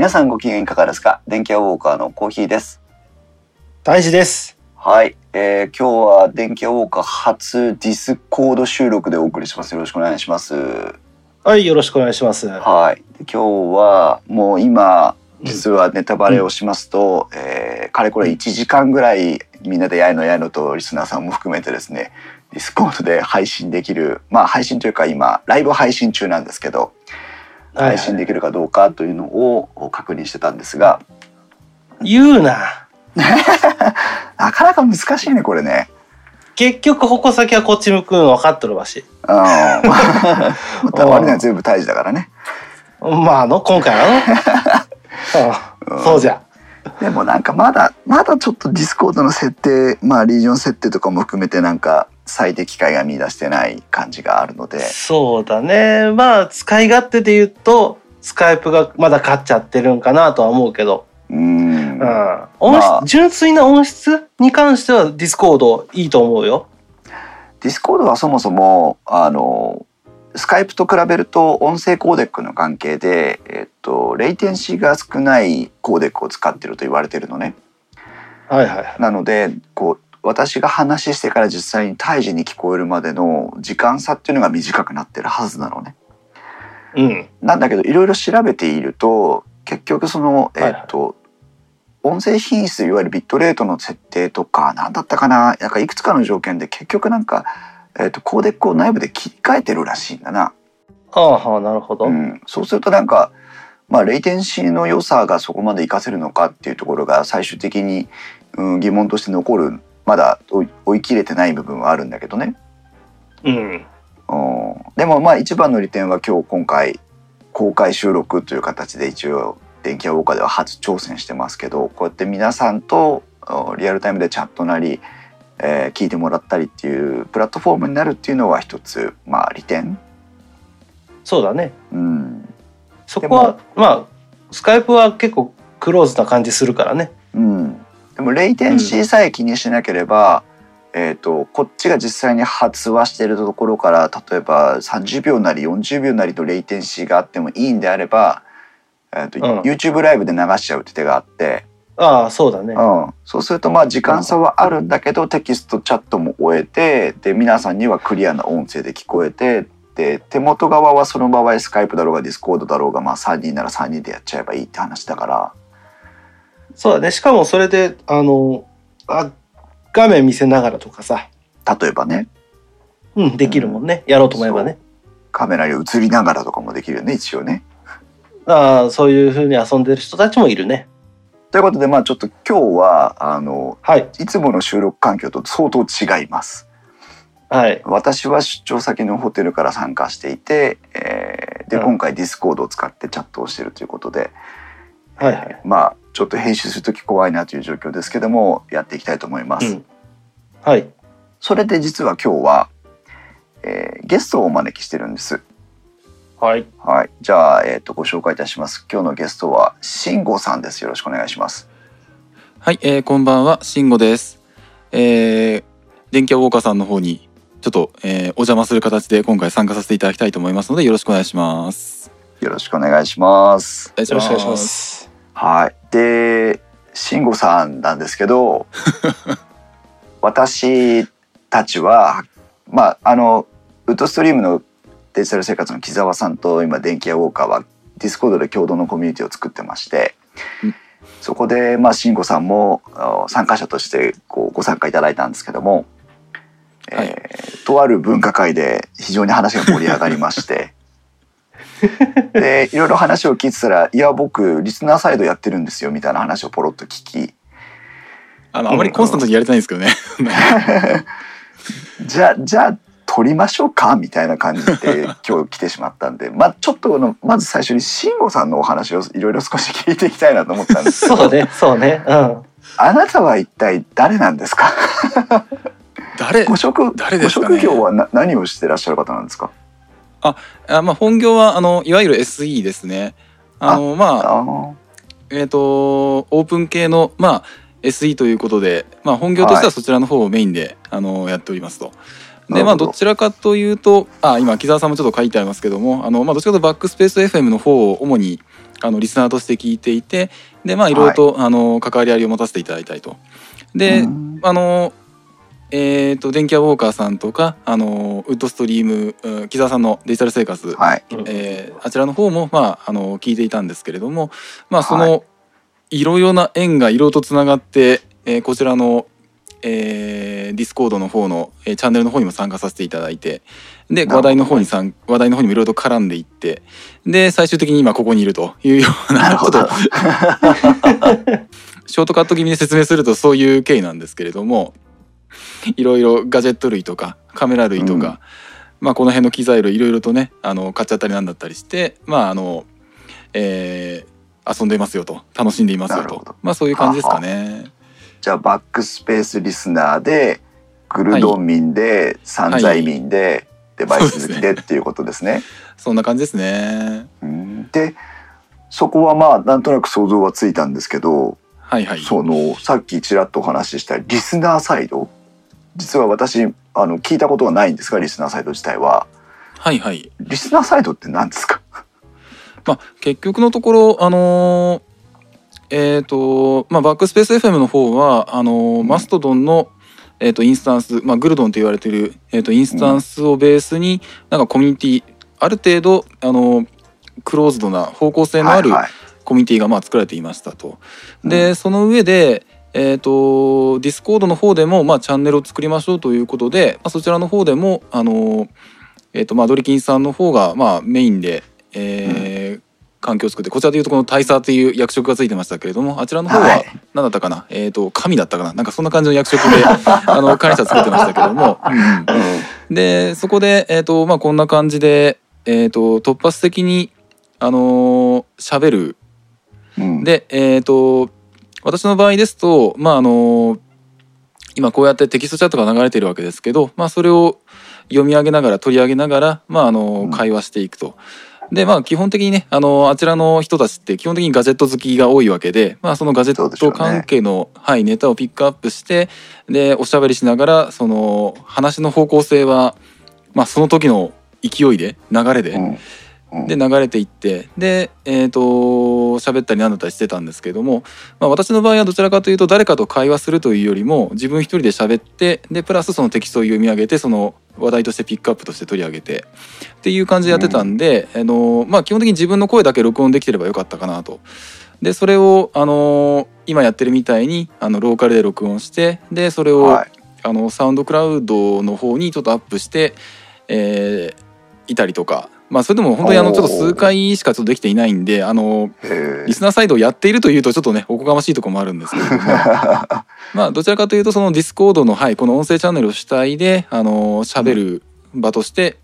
皆さんご機嫌いかがですか？電気屋ウォーカーのコーヒーです。大事です。はい、えー、今日は電気屋ウォーカー初ディスコード収録でお送りします。よろしくお願いします。はい、よろしくお願いします。はい。で今日はもう今実はネタバレをしますと、えーかれこれ1時間ぐらいみんなでやいのやいのとリスナーさんも含めてですねディスコードで配信できるまあ配信というか今ライブ配信中なんですけど配信できるかどうかというのを確認してたんですが言うな。なかなか難しいねこれね。結局矛先はこっち向くん分かっとるわし。うん。ま割には全部大事だからね。まああの今回はの。うんそうじゃ。でもなんかまだまだちょっとディスコードの設定まあリージョン設定とかも含めてなんか最適解が見出してない感じがあるのでそうだね。まあ使い勝手で言うとスカイプがまだ勝っちゃってるんかなとは思うけど、うーんうん音質まあ純粋な音質に関してはディスコードいいと思うよ。ディスコードはそもそもあのスカイプと比べると音声コーデックの関係で、えっと、レイテンシーが少ないコーデックを使ってると言われてるのね。はいはいはい。なのでこう私が話してから実際に相手に聞こえるまでの時間差っていうのが短くなってるはずなのね。うん。なんだけどいろいろ調べていると結局そのえっ、と、音声品質いわゆるビットレートの設定とか何だったかな？なんかいくつかの条件で結局なんか、えっとコーデックを内部で切り替えてるらしいんだな。はあはあなるほど。うん、そうするとなんかまあレイテンシーの良さがそこまで活かせるのかっていうところが最終的に、うん、疑問として残るまだ追い切れてない部分はあるんだけどね。うん。うんでもまあ一番の利点は今日今回公開収録という形で一応電気屋ウォーカーでは初挑戦してますけどこうやって皆さんとうんリアルタイムでチャットなり、えー聞いてもらったりっていうプラットフォームになるっていうのは一つまあ利点。そうだね。うんそこはまあスカイプは結構クローズな感じするからね。うん、でもレイテンシーさえ気にしなければ、えー、とこっちが実際に発話しているところから例えば30秒なり40秒なりとレイテンシーがあってもいいんであれば、えーとうん YouTube ライブで流しちゃうって手があって、ああそうだね。うん、そうするとまあ時間差はあるんだけどテキストチャットも追えてで皆さんにはクリアな音声で聞こえてで手元側はその場合スカイプだろうがディスコードだろうが、まあ、3人なら3人でやっちゃえばいいって話だから。そうだね。しかもそれであのあ画面見せながらとかさ、例えばねうんできるもんね。やろうと思えばね。カメラに映りながらとかもできるよね一応ね。ああそういう風に遊んでる人たちもいるね。ということでまあちょっと今日はあのはいいつもの収録環境と相当違います。はい私は出張先のホテルから参加していて、えーでうん今回ディスコードを使ってチャットをしているということで、はいはい。まあちょっと編集する時怖いなという状況ですけどもやっていきたいと思います。うん。はいそれで実は今日は、えーゲストをお招きしてるんです。はいはい、じゃあ、えー、とご紹介いたします。今日のゲストは慎吾さんです。よろしくお願いします。はい、えー、こんばんは、しんごです。えー、電気屋ウォーカーさんの方にちょっと、えー、お邪魔する形で今回参加させていただきたいと思いますのでよろしくお願いします。よろしくお願いします。よろしくお願いしま。す。はい。で、慎吾さんなんですけど、私たちは、まあ、あの、ウッドストリームのデジタル生活の木澤さんと今、電気屋ウォーカーはディスコードで共同のコミュニティを作ってましてうん、そこで、まあ、慎吾さんもあ参加者としてこうご参加いただいたんですけども、はいえーとある分科会で非常に話が盛り上がりまして、でいろいろ話を聞いてたら「いや僕リスナーサイドやってるんですよ」みたいな話をポロッと聞きあのあまりコンスタントにやれてないんですけどね。じゃあじゃあ撮りましょうかみたいな感じで 今日来てしまったんでまあちょっとあのまず最初に慎吾さんのお話をいろいろ少し聞いていきたいなと思ったんですけどそうねそうね。うん。あなたは一体誰なんですか？誰ご職誰ですかね？ご職業はな何をしてらっしゃる方なんですか？あまあ本業はあのいわゆる SE ですね。あのまああーえっ、とオープン系のまあ SE ということで、まあ本業としてはそちらの方をメインで、あのやっておりますと。でまあどどちらかというとあ今木澤さんもちょっと書いてありますけどもあの、まあ、どっちかというとバックスペース FM の方を主にあのリスナーとして聞いていてでまあいろいろと、あの関わり合いを持たせていただいたいと。で、うんあのえー、と電気屋ウォーカーさんとかあのウッドストリームうん木澤さんのデジタル生活、はい。えーあちらの方も、まあ、あの聞いていたんですけれども、まあ、そはのいろいろな縁がいろいろとつながって、えーこちらの、えー、ディスコードの方の、えーチャンネルの方にも参加させていただいてで話題の方にさん話題の方にもいろいろと絡んでいってで最終的に今ここにいるというようななるほどちょっと。ショートカット気味で説明するとそういう経緯なんですけれども いろいろガジェット類とかカメラ類とか、うんまあ、この辺の機材類いろいろとねあの買っちゃったりなんだったりしてまああの、えー遊んでいますよと楽しんでいますよとまあそういう感じですかね。じゃあバックスペースリスナーでグルドン民で、散財民で、デバイス好きでっていうことですね。そんな感じですね。うんでそこはまあなんとなく想像はついたんですけど、はいはい。そのさっきちらっとお話ししたリスナーサイド実は私あの聞いたことがないんですがリスナーサイド自体は。はいはい。リスナーサイドって何ですか？まあ、結局のところあのーえっ、とまあバックスペース FM の方はあのーマストドンのえー、とインスタンス、まあ、グルドンと言われている、えー、とインスタンスをベースになんかコミュニティある程度あのクローズドな方向性のあるはいはい。コミュニティがまあ作られていましたと。うん。でその上で、えー、とディスコードの方でも、まあ、チャンネルを作りましょうということで、まあ、そちらの方でもあの、えー、とまあドリキンさんの方が、まあ、メインで、えー環境を作ってこちらでいうとこの大佐という役職がついてましたけれどもあちらの方ははい。何だったかな、えー、と神だったかな？なんかそんな感じの役職で あの管理者作ってましたけども、うんうんでそこで、えーとまあ、こんな感じで、えー、と突発的にあのー喋る。うん。でえっ、と私の場合ですとまああの今こうやってテキストチャットが流れているわけですけど、まあ、それを読み上げながら取り上げながら、まあ、あのうん会話していくと。でまあ基本的にねあのあちらの人たちって基本的にガジェット好きが多いわけで、まあ、そのガジェット関係の、はい、ネタをピックアップしてでおしゃべりしながらその話の方向性は、まあ、その時の勢いで流れで、うんうんで流れていってでえっ、と喋ったりなんだったりしてたんですけども、まあ、私の場合はどちらかというと誰かと会話するというよりも自分一人で喋ってでプラスそのテキストを読み上げてその話題としてピックアップとして取り上げてっていう感じでやってたんで、あのまあ、基本的に自分の声だけ録音できてればよかったかなと。でそれを、あの今やってるみたいにあのローカルで録音してでそれを、はいあのサウンドクラウドの方にちょっとアップして、えーいたりとか、まあ、それでも本当にあのちょっと数回しかちょっとできていないんであのリスナーサイドをやっているというとちょっとねおこがましいところもあるんですけれども。まあどちらかというとそのディスコードの、はい、この音声チャンネルを主体であの喋る場として、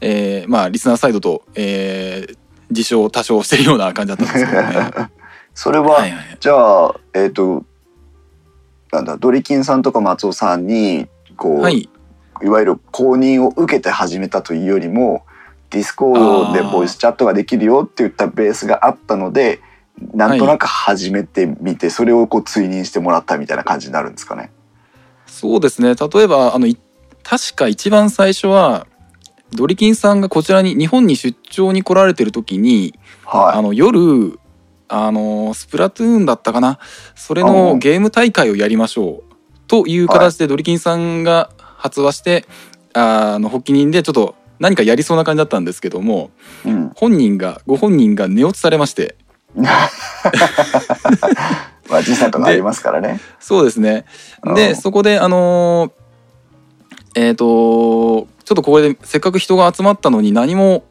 えーまあリスナーサイドと、えー自称多少してるような感じだったんですけどね。は それは、いはいはい。じゃあえっ、となんだドリキンさんとか松尾さんにこう、、はい。いわゆる公認を受けて始めたというよりもディスコードでボイスチャットができるよって言ったベースがあったのでなんとなく始めてみて、それをこう追認してもらったみたいな感じになるんですかね。そうですね。例えばあのい確か一番最初はドリキンさんがこちらに日本に出張に来られてる時にあはの夜あのスプラトゥーンだったかな。それうんのゲーム大会をやりましょう。という形でドリキンさんが発話して、あの発起人でちょっと何かやりそうな感じだったんですけどもい。うん。本人がご本人が寝落ちされまして まあ時差とかありますからね。そうですねうんでそこであのーえっ、とちょっとここでせっかく人が集まったのに何も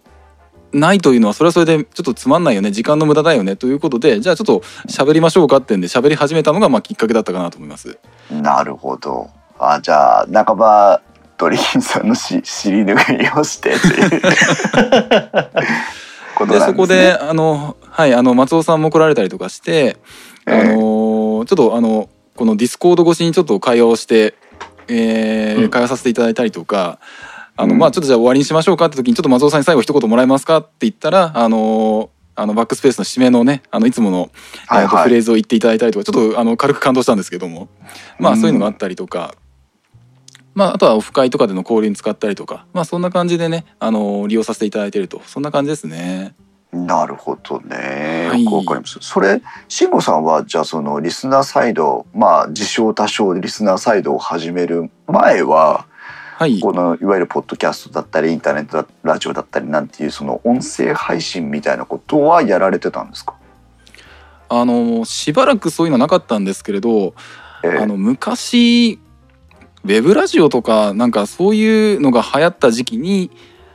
ないというのはそれはそれでちょっとつまんないよね時間の無駄だよねということでじゃあちょっと喋りましょうかってんで喋り始めたのがまあきっかけだったかなと思います。なるほど。あじゃあ半ばドリキンさんのし尻拭いをしてという。ことでなんですね。そこであのはいあの松尾さんも来られたりとかして、あえ。えのちょっとあのこのディスコード越しにちょっと会話をして、えーうん。会話させていただいたりとか。あのうん。まあちょっとじゃあ終わりにしましょうかって時にちょっと松尾さんに最後一言もらえますかって言ったらあのあのバックスペースの締めのねあのいつもの、はいはい。フレーズを言っていただいたりとかちょっとあの軽く感動したんですけども。まあそういうのがあったりとか、まああとはオフ会とかでの交流に使ったりとかまあそんな感じでねあの利用させていただいているとそんな感じですね。なるほどね。はいよくわかります。それ、慎吾さんは、じゃあそのリスナーサイド、まあ、自称多少リスナーサイドを始める前は、はいこのいわゆるポッドキャストだったり、インターネットだラジオだったりなんていう、その音声配信みたいなことはやられてたんですか？あのしばらくそういうのなかったんですけれどええあの昔ウェブラジオとかなんかそういうのが流行った時期に、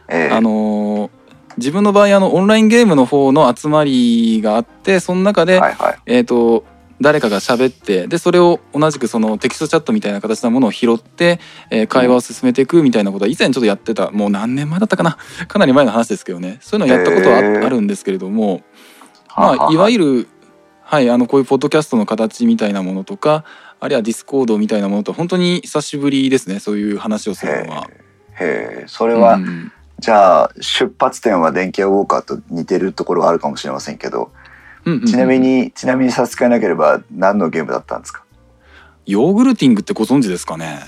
ええ。あの自分の場合あのオンラインゲームの方の集まりがあってその中で、はいはい。えー、と誰かが喋ってでそれを同じくそのテキストチャットみたいな形のものを拾って、えー会話を進めていくみたいなことは以前ちょっとやってたもう何年前だったかな？かなり前の話ですけどね。そういうのをやったことはあ,、るんですけれども、はまあ、いわゆる。る、はい、あのこういうポッドキャストの形みたいなものとかあるいはディスコードみたいなものと本当に久しぶりですねそういう話をするのは。へえ、それは、うん。じゃあ出発点は電気屋ウォーカーと似てるところはあるかもしれませんけど、うんうんうん。ちなみにちなみに差し支えなければ何のゲームだったんですか？ヨーグルティングってご存知ですかね？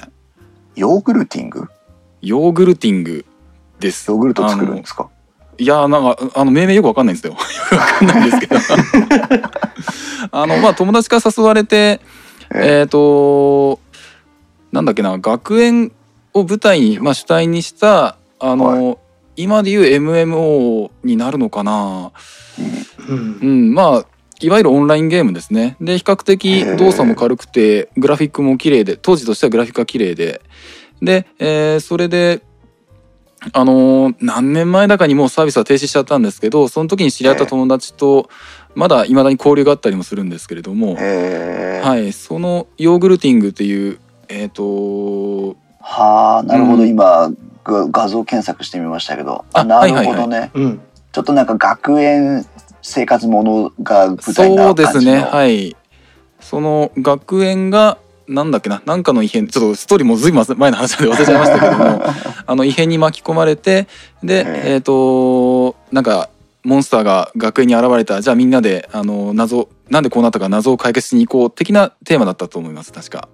ヨーグルティング？ヨーグルティングです。ヨーグルト作るんですか？いやーなんかあの命名よくわかんないんですよ。わかんないんですけど。あのまあ友達から誘われてええっ、となんだっけな学園を舞台に、まあ、主体にしたあの、今でいう MMO になるのかな。うん。うんまあいわゆるオンラインゲームですね。で比較へ的ー。動作も軽くてグラフィックも綺麗で当時としてはグラフィックが綺麗で。で、えーそれであのー何年前だかにもうサービスは停止しちゃったんですけどその時に知り合った友達とまだいまだに交流があったりもするんですけれども、はい、そのヨーグルティングっていうえっ、とはあなるほど、うん。今が画像検索してみましたけど。あなるほどね、うん。ちょっとなんか学園生活ものが舞台なそう感じの。ですね。はい。その学園がなんだっけな。なんかの異変。ちょっとストーリーもずいぶん前の話で忘れちゃいましたけども。あの異変に巻き込まれてでえええっ、となんかモンスターが学園に現れたじゃあみんなであの謎なんでこうなったか謎を解決しに行こう的なテーマだったと思います確か。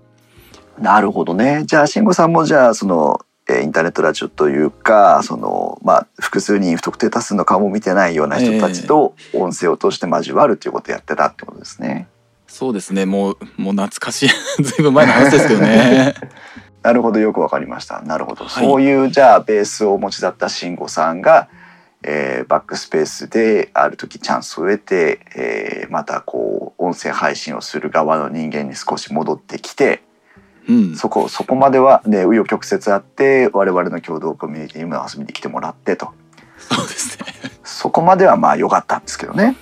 なるほどねじゃあ慎吾さんもじゃあそのえーインターネットラジオというかその、まあ、複数人不特定多数の顔も見てないような人たちと音声を通して交わるということをやってたってことですね。そうですねもうもう懐かしい ずいぶん前の話ですけどね。なるほどよくわかりました。なるほど、はいそういうじゃあベースをお持ちだった慎吾さんが、えーバックスペースである時チャンスを得て、えーまたこう音声配信をする側の人間に少し戻ってきてうん、そこそこまではね紆余曲折あって我々の共同コミュニティにも遊びに来てもらってとそうですね。そこまではまあ良かったんですけどね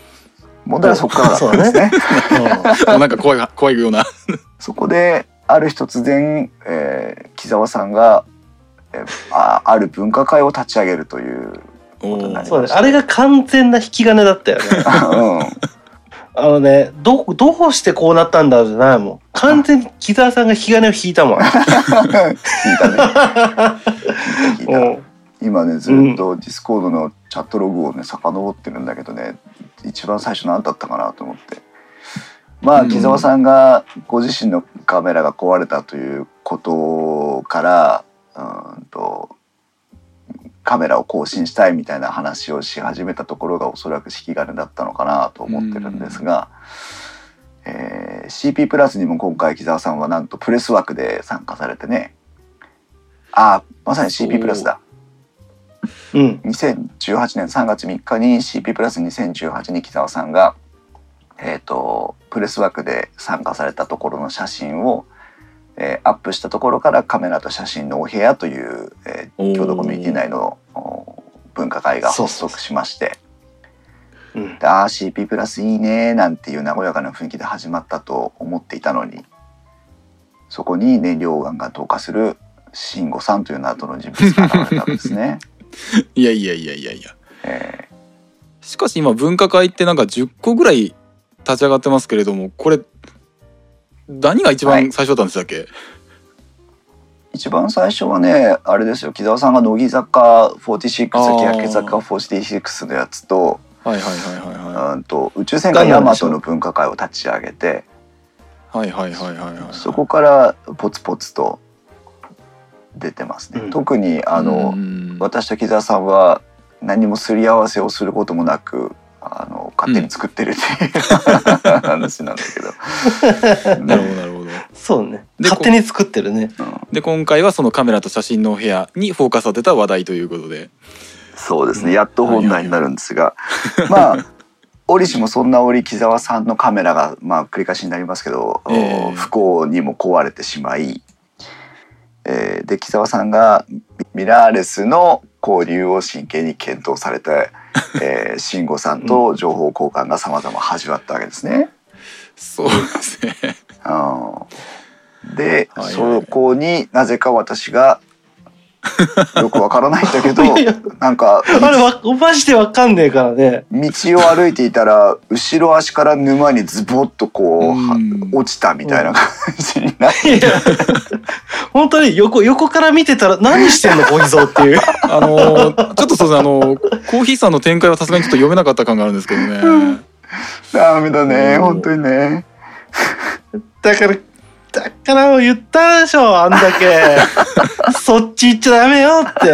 問題はそこからだったんですね。もうなんか怖い怖いような。そこである日突然、えー木澤さんが、えーあある分科会を立ち上げるという、おことになりーそうねあれが完全な引き金だったよね。うん、あのねどどうしてこうなったんだろうじゃないもん。完全に木澤さんが引き金を引いたもん。聞いたね。今ね。ずっとディスコードのチャットログをね遡ってるんだけどね。一番最初何だったかなと思って。まあうん木澤さんがご自身のカメラが壊れたということからうんとカメラを更新したいみたいな話をし始めたところがおそらく引き金だったのかなと思ってるんですが、えー CP プラスにも今回木澤さんはなんとプレス枠で参加されてね。あまさに CP プラスだ。う。ん。2018年3月3日に CP プラス2018に木澤さんが、えー、とプレス枠で参加されたところの写真を、えーアップしたところからカメラと写真のお部屋という、えー共同コミュニティ内のお文化会が発そうそうそう。足しまして。うん。であー CP プラスいいねなんていう和やかな雰囲気で始まったと思っていたのにそこに燃料ガンが投下する慎吾さんという謎の人物が現れたんですね。いやいやいやいやいや。えしかし今分科会ってなんか10個ぐらい立ち上がってますけれどもこれ何が一はい。番最初だったんでしたっけ、一番最初はねあれですよ。木澤さんが乃木坂46あー。欅坂46のやつとはいはいはいはいはうんと宇宙戦艦ヤマトの文化会を立ち上げていはいはいはいはいはい。そこからポツポツと出てますね。うん。特にあの、うん。私と木澤さんは何もすり合わせをすることもなく勝手に作ってるっていう、話なんだけど、なるほどなるほど。そうね。で勝手に作ってるね。うん。で今回はそのカメラと写真のお部屋にフォーカス当てた話題ということで。そうですね。やっと本題になるんですが、まあ折しもそんな折木澤さんのカメラがまあ繰り返しになりますけど、ええ。不幸にも壊れてしまい、えーで木澤さんがミラーレスの交流を真剣に検討されて、えー、慎吾さんと情報交換がさまざま始まったわけですね。そうですね。うん。で、はいはい。そこになぜか私が よくわからないんだけど なんかあれわマジでわかんねえからね。道を歩いていたら後ろ足から沼にズボッとこう落ちたみたいな感じになって、いや本当に横横から見てたら何してんの小秘蔵っていう。あのーちょっとそうですねあのーコーヒーさんの展開はさすがにちょっと読めなかった感があるんですけどね。ダメだねうん。本当にね。だからだから言ったでしょあんだけ。そっち行っちゃダメよって。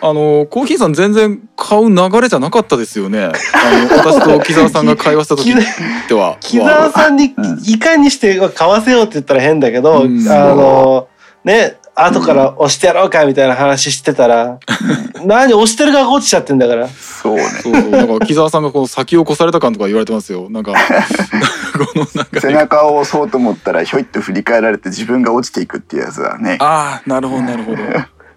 あのーコーヒーさん全然買う流れじゃなかったですよね。あの私と木澤さんが会話した時 では。木澤さんにうん。いかにして買わせようって言ったら変だけど、うん。あのね後から押してやろうかみたいな話してたら、何押してる側が落ちちゃってんだから。そうね。そうそうなんか木澤さんがこう先を越された感とか言われてますよ。なんか このなんか背中を押そうと思ったらひょいっと振り返られて自分が落ちていくっていうやつだね。ああなるほどなるほど。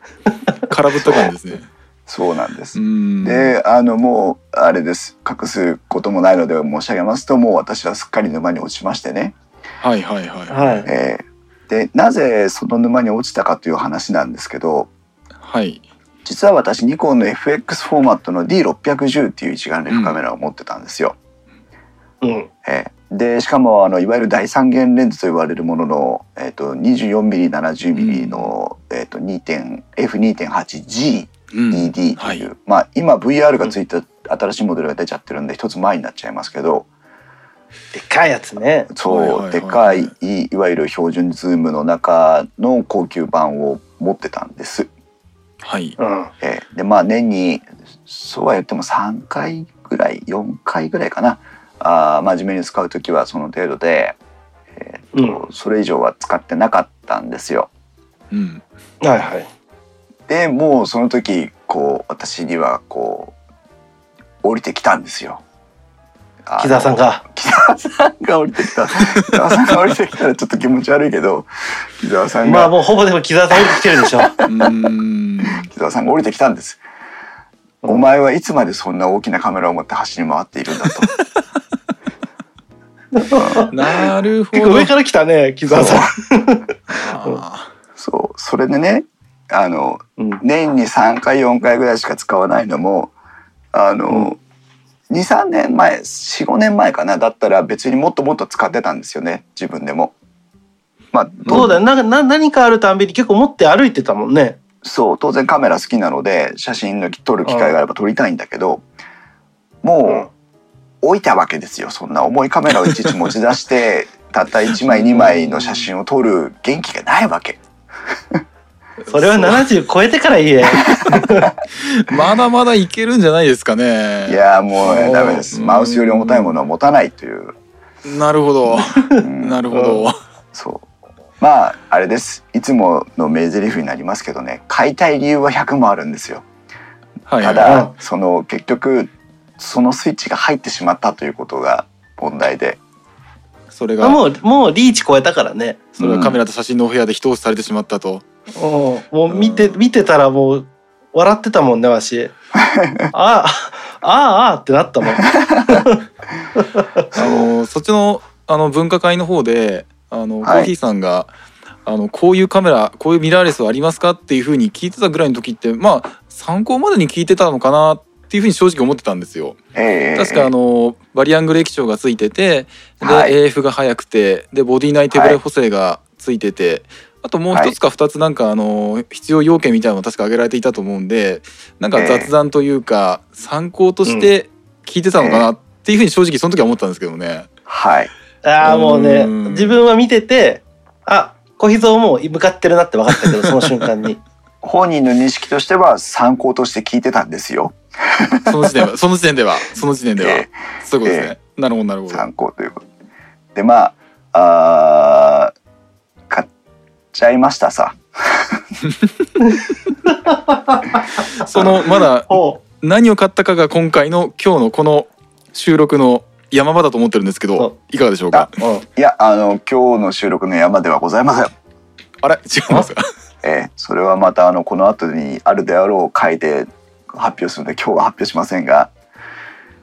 空振った感じですね。そうなんです。うん。であのもうあれです。隠すこともないので申し上げますともう私はすっかり沼に落ちましてね、はいはいはい。はい。えーでなぜその沼に落ちたかという話なんですけどはい。実は私ニコンの FX フォーマットの D610 っていう一眼レフカメラを持ってたんですよ。うん。えーでしかもあのいわゆる第三元レンズと言われるものの、えー、と 24mm70mm の、えー、と F2.8G うん。ED という、はい。まあ今 VR がついた新しいモデルが出ちゃってるんで一つ前になっちゃいますけどでかいやつね。そう、はいはいはい。でかいいいわゆる標準ズームの中の高級版を持ってたんです。はい。うん。えーでまあ年にそうは言っても3回ぐらい4回ぐらいかな。あー真面目に使う時はその程度で、えーとうそれ以上は使ってなかったんですよ。うん。はいはい。でもうその時こう私にはこう降りてきたんですよ。木澤さんが。木澤さんが降りてきた。木澤さんが降りてきたらちょっと気持ち悪いけど木澤さんが、まあもうほぼでも木澤さん降りてきてるでしょ。うん。木澤さんが降りてきたんです。お前はいつまでそんな大きなカメラを持って走り回っているんだと。なるほど。結構上から来たね木澤さん。あそう。それでねあのうん。年に3回4回ぐらいしか使わないのもあの、23年前45年前かなだったら別にもっともっと使ってたんですよね自分でも。まあ、どそうだよなな何かあるたんびに結構持って歩いてたもんねそう当然カメラ好きなので写真の撮る機会があれば撮りたいんだけどもう置いたわけですよそんな重いカメラをいちいち持ち出してたった1枚2枚の写真を撮る元気がないわけ。それは70超えてからいいねーまだまだいけるんじゃないですかね。いやーもうダメです。マウスより重たいものは持たないという、なるほど。うん。なるほど。そう。まああれです。いつもの名台詞になりますけどね。買いたい理由は100もあるんですよ。たはいはい。だその結局そのスイッチが入ってしまったということが問題で。それが。もうもうリーチ超えたからね。それがカメラと写真のお部屋で一押しされてしまったと。うんもう見て見てたらもう笑ってたもんねわし。あああああってなったもん。あのそっちのあの分科会の方であの、はい。コーヒーさんがあのこういうカメラこういうミラーレスはありますかっていうふうに聞いてたぐらいの時ってまあ参考までに聞いてたのかなっていうふうに正直思ってたんですよ。ええ。確かあのバリアングル液晶がついててで、はい。AF が速くてでボディ内手ブレ補正がついてて、あともう一つか二つなんかあの必要要件みたいなのが確か挙げられていたと思うんでなんか雑談というか参考として聞いてたのかなっていうふうに正直その時は思ったんですけどね。はい。ああもうねうん。自分は見ててあ小秘蔵もう向かってるなって分かったけどその瞬間に。本人の認識としては参考として聞いてたんですよ。その時点は その時点ではその時点では、えそういうことですね、なるほどなるほど。参考ということ。でまああー買っちゃいましたさ。そのまだほ何を買ったかが今回の今日のこの収録の山場だと思ってるんですけそどいかがでしょうか？いやあの今日の収録の山ではございません。あれ違いますか？えーそれはまたあのこの後にあるであろう回で発表するので今日は発表しませんが。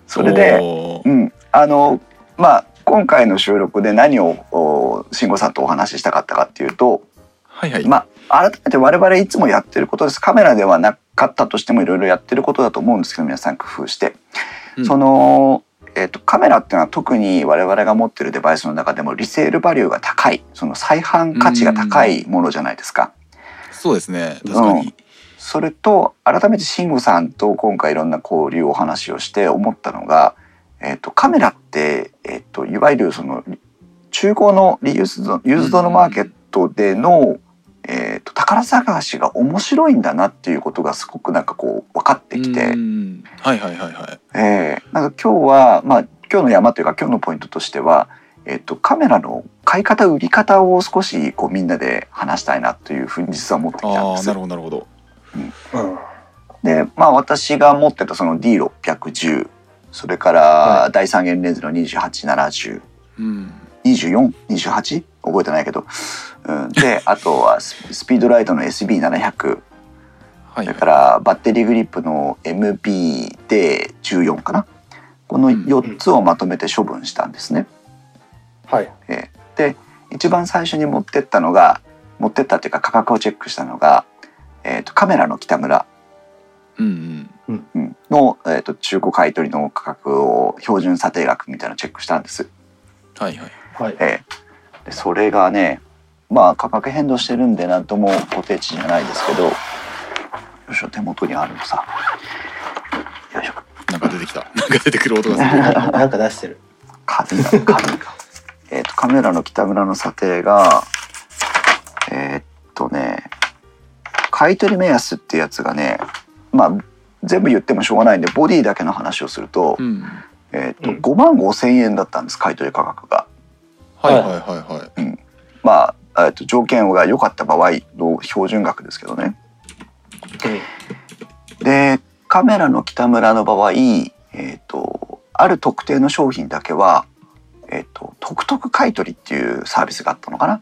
それで、うん、あのまあ今回の収録で何をお慎吾さんとお話ししたかったかっていうと、はいはい、まあ改めて我々いつもやってることです。カメラではなかったとしてもいろいろやってることだと思うんですけど皆さん工夫して、うん。その、えっとカメラっていうのは特に我々が持ってるデバイスの中でもリセールバリューが高い。その再販価値が高いものじゃないですか。そうですね。確かに、それと改めて慎吾さんと今回いろんな交流お話をして思ったのが、えっとカメラって、えっといわゆるその中古のリユースドユーズドのマーケットでの、えっと宝探しが面白いんだなっていうことがすごくなんかこう分かってきて、うん。はいはいはいはい。えーなんか今日はまあ今日の山というか今日のポイントとしては、えっとカメラの買い方売り方を少しこうみんなで話したいなというふうに実は思ってきたんです。なるほどなるほど。うん。でまあ私が持ってたその D610 それかはら第三元レンズの2870うん。2428覚えてないけど、うん、であとはススピードライトの SB700 はい。それからバッテリーグリップの MB で14かな？この4つをまとめて処分したんですね。はい。えーで一番最初に持ってったのが持ってったっていうか価格をチェックしたのが、えー、とカメラの北村。うんうん。うん。の、えー、と中古買取の価格を標準査定額みたいなのをチェックしたんです。はいはい。はい。えーでそれがねまあ価格変動してるんでなんとも固定値じゃないですけどよいしょ手元にあるのさ。よいしょ。なんか出てきた。なんか出てくる音がする。なんか出してる。紙が。紙が。えっとカメラの北村の査定がえーっとね買取目安ってやつがねまあ全部言ってもしょうがないんでボディだけの話をすると,、うん。えーっとうん。5万5千円だったんです買取価格が。はいはいはいはいまあ、えっと条件が良かった場合の標準額ですけどね。でカメラの北村の場合、えっとある特定の商品だけは、えっとトクトク買取っていうサービスがあったのかな。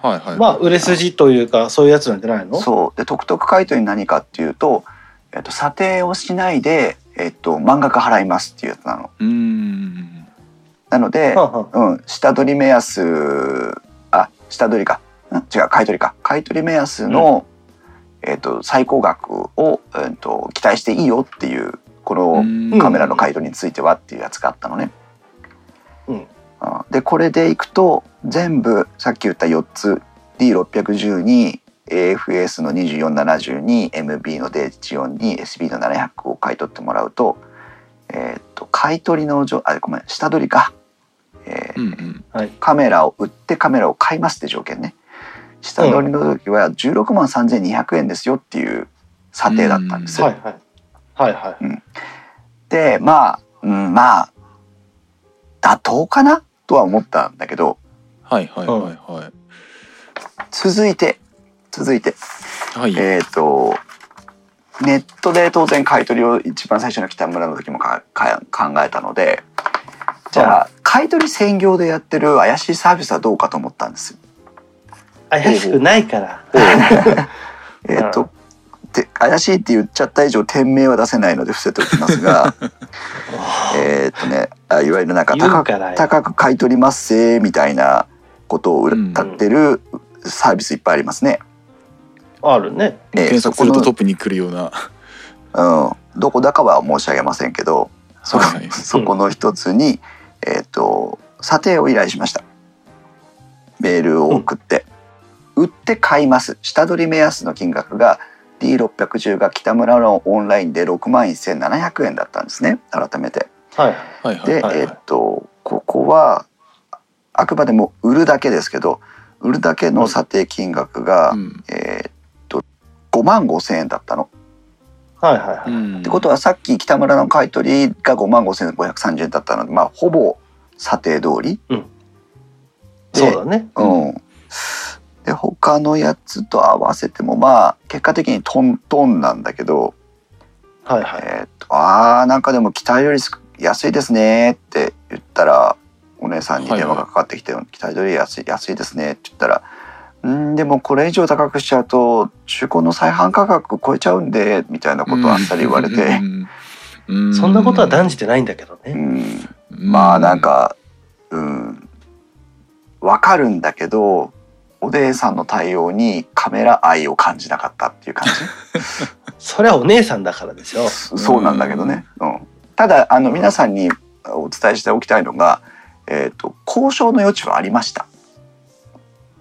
はいはいまあ売れ筋というかそういうやつなんじゃないの？そうでトクトク買取何かっていうと、えっと査定をしないで、えっと満額払いますっていうやつなの。うーんなので、うん、下取り目安あ下取りか。ん違う買い取りか。買い取り目安の、えっと最高額を、えっと期待していいよっていうこのうん。カメラの買い取りについてはっていうやつがあったのね。うん。あでこれでいくと全部さっき言った4つ D610 に AFS の2470に MB の D14 に SB の700を買い取ってもらうと,、えー、と買い取りのじょあごめん下取りか、えーうんうん。カメラを売ってカメラを買いますって条件ね。下取りの時は16万3200円ですよっていう査定だったんですよ。はいはい。はいはい。でまあ、うん、まあ妥当かなとは思ったんだけど。はいはいはいはい。続いて続いて。はい。えっ、とネットで当然買い取りを一番最初の北村の時もかか考えたので。じゃあ買い取り専業でやってる怪しいサービスはどうかと思ったんです。怪しくないから。え っ、とで怪しいって言っちゃった以上店名は出せないので伏せておきますが えっとねあいわゆるなんか高く高く買い取りますぜみたいなことをうん歌ってるサービスいっぱいありますね。あるね。えー検索するとそこトップに来るようなの、うん、どこだかは申し上げませんけどそこ,、はいはいそこの一つに、えっ、と査定を依頼しました。メールを送って、売って買います下取り目安の金額が D610 が北村のオンラインで6万1700円だったんですね改めて。はい。はいはいで、はいえっとここはあくまでも売るだけですけど売るだけの査定金額が、うんえーっと5万5千円だったの。はいはいはい。うんってことはさっき北村の買い取りが5万5530円だったのでまあほぼ査定通り。でそうだね。うん。で他のやつと合わせてもまあ結果的にトントンなんだけど、はいはい。えーっとあーなんかでも期待よりす安いですねって言ったらお姉さんに電話がかかってきて、期待より安い安いですねって言ったらうんでもこれ以上高くしちゃうと中古の再販価格超えちゃうんでみたいなことをあっさり言われて、そんなことは断じてないんだけどね。うん、まあなんかうん。わかるんだけどお姉さんの対応にカメラ愛を感じなかったっていう感 それはお姉さんだからでしょ。じそうなんだけどね、うん、ただあの皆さんにお伝えしておきたいのが、えー、と交渉の余地はありました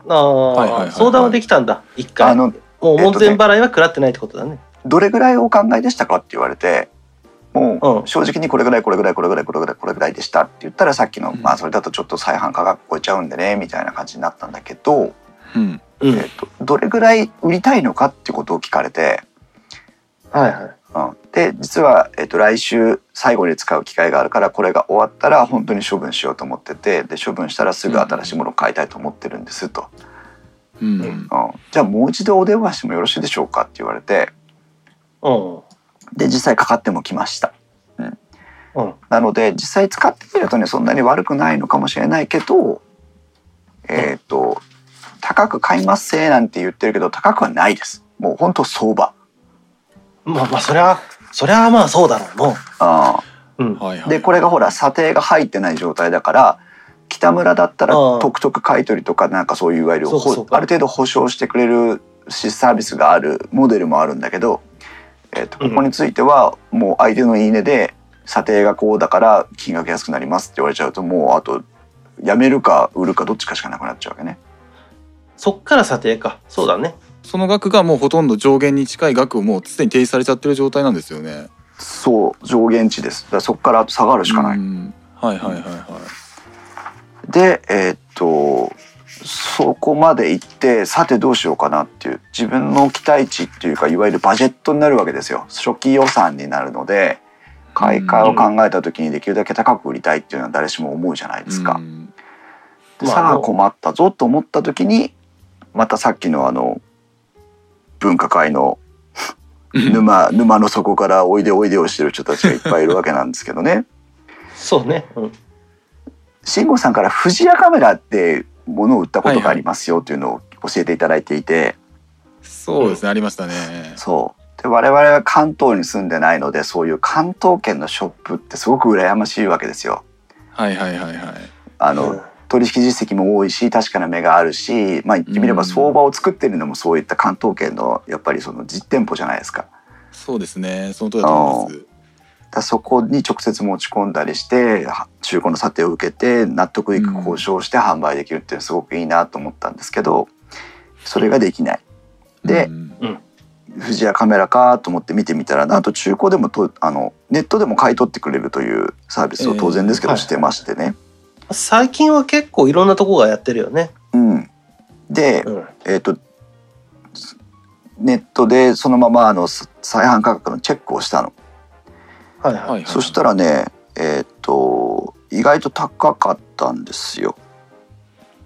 ああ、はいはいはいはい相談はできたんだ。一回。あのもう門前払いは食らってないってことだね。どれぐらいお考えでしたかって言われてもううん正直にこれぐらいこれぐらいこれぐらいこれぐらいこれぐらいでしたって言ったらさっきの、うんまあそれだとちょっと再販価格超えちゃうんでねみたいな感じになったんだけど、うんうん。えー、とどれぐらい売りたいのかってことを聞かれて、はいはい。うん、で実は、えー、と来週最後に使う機会があるからこれが終わったら本当に処分しようと思っててで処分したらすぐ新しいものを買いたいと思ってるんですと、うん。うん、じゃあもう一度お電話してもよろしいでしょうかって言われて。うん。で実際かかってもきました。うん。なので実際使ってみるとねそんなに悪くないのかもしれないけどえっ、と高く買いますせなんて言ってるけど高くはないです。もう本当相場まあまあ、そりゃ、そりゃまあそうだろうの。あうん。はいはいーでこれがほら査定が入ってない状態だから北村だったら特特買い取りとかなんかそういういわゆるある程度保証してくれるしサービスがあるモデルもあるんだけど、えー、とここについてはもう相手の言い値で査定がこうだから金額安くなりますって言われちゃうともうあとやめるか売るかどっちかしかなくなっちゃうわけね。そっから査定か。そうだね。その額がもうほとんど上限に近い額をもうすでに提示されちゃってる状態なんですよね。そう上限値ですだそこから下がるしかない。うんはいはいはいはい。でえーっとそこまで行ってさてどうしようかなっていう自分の期待値っていうかいわゆるバジェットになるわけですよ初期予算になるので買い替えを考えた時にできるだけ高く売りたいっていうのは誰しも思うじゃないですか。さあ困ったぞと思った時にまたさっきのあの分科会の沼沼の底からおいでおいでをしてる人たちがいっぱいいるわけなんですけどね。そうね。うん。慎吾さんから富士屋カメラってものを売ったことがありますよというのを教えていただいていて、そうですね、ありましたね。そうで我々は関東に住んでないのでそういう関東圏のショップってすごく羨ましいわけですよ。はいはいはいはい。あの、うん取引実績も多いし確かな目があるしまあ言ってみればうん相場を作ってるのもそういった関東圏のやっぱりその実店舗じゃないですか。そうですね、その通りだと思います。だそこに直接持ち込んだりしては中古の査定を受けて納得いく交渉をして販売できるっていうのはすごくいいなと思ったんですけどそれができない。でうん富士屋カメラかと思って見てみたらなんと中古でもとあのネットでも買い取ってくれるというサービスを当然ですけどえーしてましてね。最近は結構いろんなとこがやってるよね。うん、で、うん。えー、とネットでそのままあのさ再販価格のチェックをしたの。はいはい。そしたらねえっ、と意外と高かったんですよ。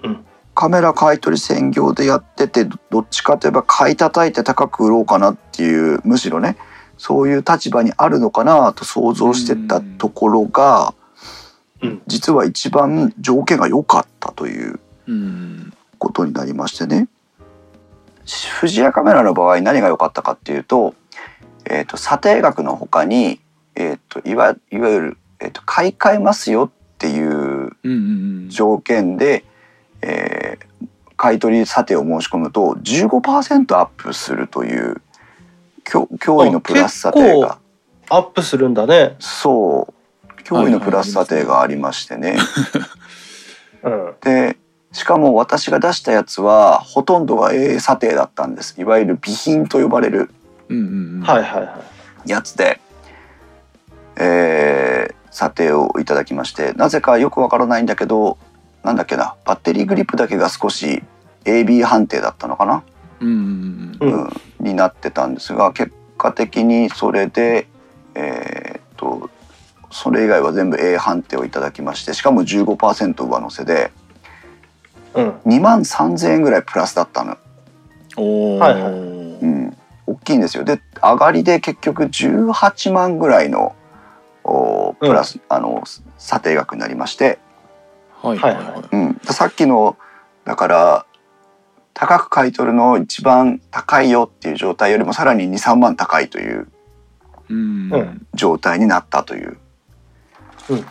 うんカメラ買い取り専業でやっててどどっちかといえば買い叩いて高く売ろうかなっていうむしろねそういう立場にあるのかなと想像してたところが、うん実は一番条件が良かったといううん。ことになりましてね富士屋カメラの場合何が良かったかっていうと,、えー、と査定額の他に、えー、といわいわゆる、えー、と買い替えますよっていううんうんうん。条件で、えー買い取り査定を申し込むと15%アップするという驚驚異のプラス査定がアップするんだね。そう驚異のプラス査定がありましてね。うん。でしかも私が出したやつはほとんどが A 査定だったんですいわゆる備品と呼ばれる。やつで、えー査定をいただきましてなぜかよくわからないんだけどなんだっけなバッテリーグリップだけが少し AB 判定だったのかな？うんうんううんんになってたんですが結果的にそれでえーっとそれ以外は全部 A 判定をいただきましてしかも15%上乗せでうん。2万3,000円ぐらいプラスだったの。おお、はいはい。うん、大きいんですよ。で上がりで結局18万ぐらいのおプラス、あの査定額になりまして、はいはいはい。うん、さっきのだから高く買い取るの一番高いよっていう状態よりもさらに23万高いといううん。うん。状態になったという、うん。うん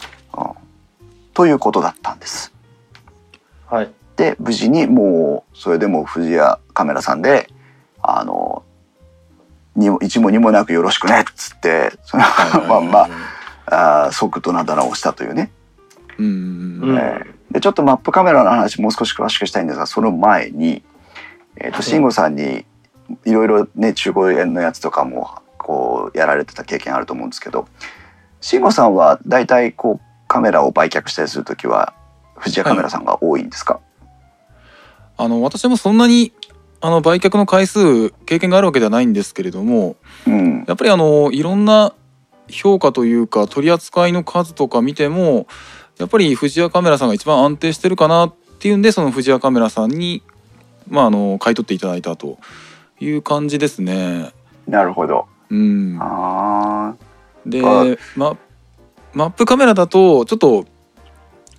ということだったんです。はい。で無事にもうそれでも藤谷カメラさんであのにも一も二もなくよろしくねっつってそのまんまあー即となだらをしたというね、うんでちょっとマップカメラの話もう少し詳しくしたいんですがその前に、えー、と慎吾さんにいろいろね中古円のやつとかもこうやられてた経験あると思うんですけど慎吾さんは大体こうカメラを売却したりする時は藤谷カメラさんが多いんですか、あの私もそんなにあの売却の回数経験があるわけではないんですけれどもうんやっぱりあのいろんな評価というか取り扱いの数とか見てもやっぱり藤谷カメラさんが一番安定してるかなっていうんでその藤谷カメラさんに、まあ、あの買い取っていただいたという感じですね。なるほど。うん、あであまマップカメラだとちょっと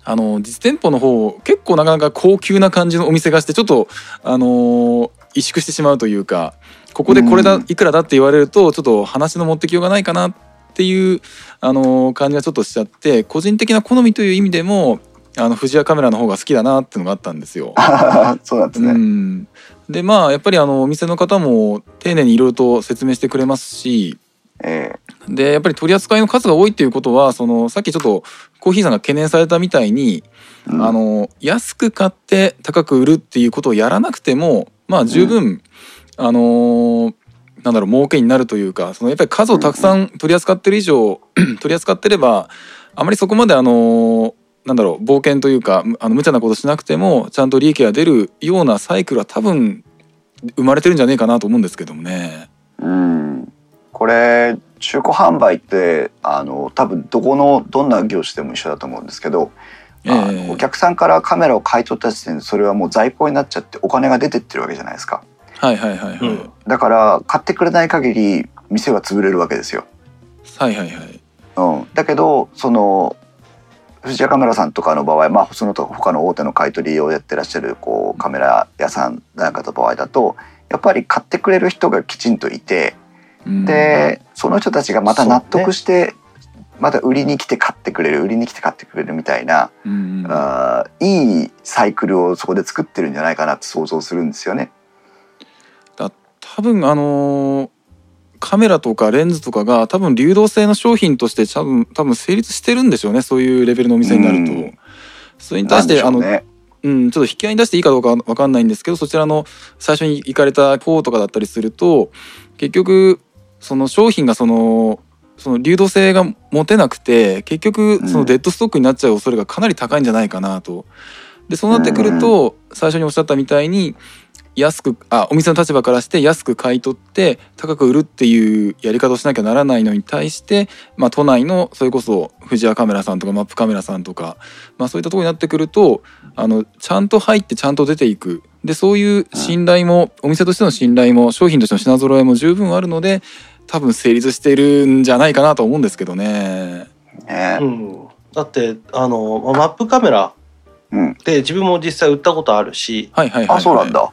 あの実店舗の方結構なかなか高級な感じのお店がしてちょっとあのー萎縮してしまうというかここでこれだうんいくらだって言われるとちょっと話の持ってきようがないかなっていうあのー感じがちょっとしちゃって個人的な好みという意味でもあの藤谷カメラの方が好きだなっていうのがあったんですよ。あ そうなんですうね。ん、でまあやっぱりあのお店の方も丁寧にいろいろと説明してくれますしえでやっぱり取り扱いの数が多いっていうことはそのさっきちょっとコーヒーさんが懸念されたみたいに、えうん。あの安く買って高く売るっていうことをやらなくてもまあ十分、あのーなんだろう儲けになるというかそのやっぱり数をたくさん。取り扱ってる以上 取り扱ってればあまりそこまであのーなんだろう冒険というかむあの無茶なことしなくてもちゃんと利益が出るようなサイクルは多分生まれてるんじゃねえかなと思うんですけどもね。うん、これ中古販売ってあの多分どこのどんな業種でも一緒だと思うんですけど、あえ。えのお客さんからカメラを買い取った時点でそれはもう在庫になっちゃってお金が出てってるわけじゃないですか。はいはいはいはい。うん。だから買ってくれない限り店は潰れるわけですよ、はいはいはい。うん、だけどその藤谷カメラさんとかの場合、まあ、その他他の大手の買い取りをやってらっしゃるこうカメラ屋さんなんかの場合だとやっぱり買ってくれる人がきちんといて、うんでその人たちがまた納得して、また売りに来て買ってくれる売りに来て買ってくれるみたいな、うんあーいいサイクルをそこで作ってるんじゃないかなって想像するんですよね。多分あのーカメラとかレンズとかが多分流動性の商品として多分多分成立してるんでしょうねそういうレベルのお店になると。うんそれに対して、あのうん、ちょっと引き合いに出していいかどうかわかんないんですけどそちらの最初に行かれた方とかだったりすると結局その商品がそのその流動性が持てなくて結局そのデッドストックになっちゃう恐れがかなり高いんじゃないかなと。でそうなってくると最初におっしゃったみたいに安くあお店の立場からして安く買い取って高く売るっていうやり方をしなきゃならないのに対して、まあ、都内のそれこそ藤谷カメラさんとかマップカメラさんとか、まあ、そういったところになってくるとあのちゃんと入ってちゃんと出ていく。でそういう信頼も、お店としての信頼も商品としての品揃えも十分あるので多分成立してるんじゃないかなと思うんですけどね。ね。うん、だってあのマップカメラうん、で自分も実際売ったことあるし、はいはいはい、はい、あそうなんだ。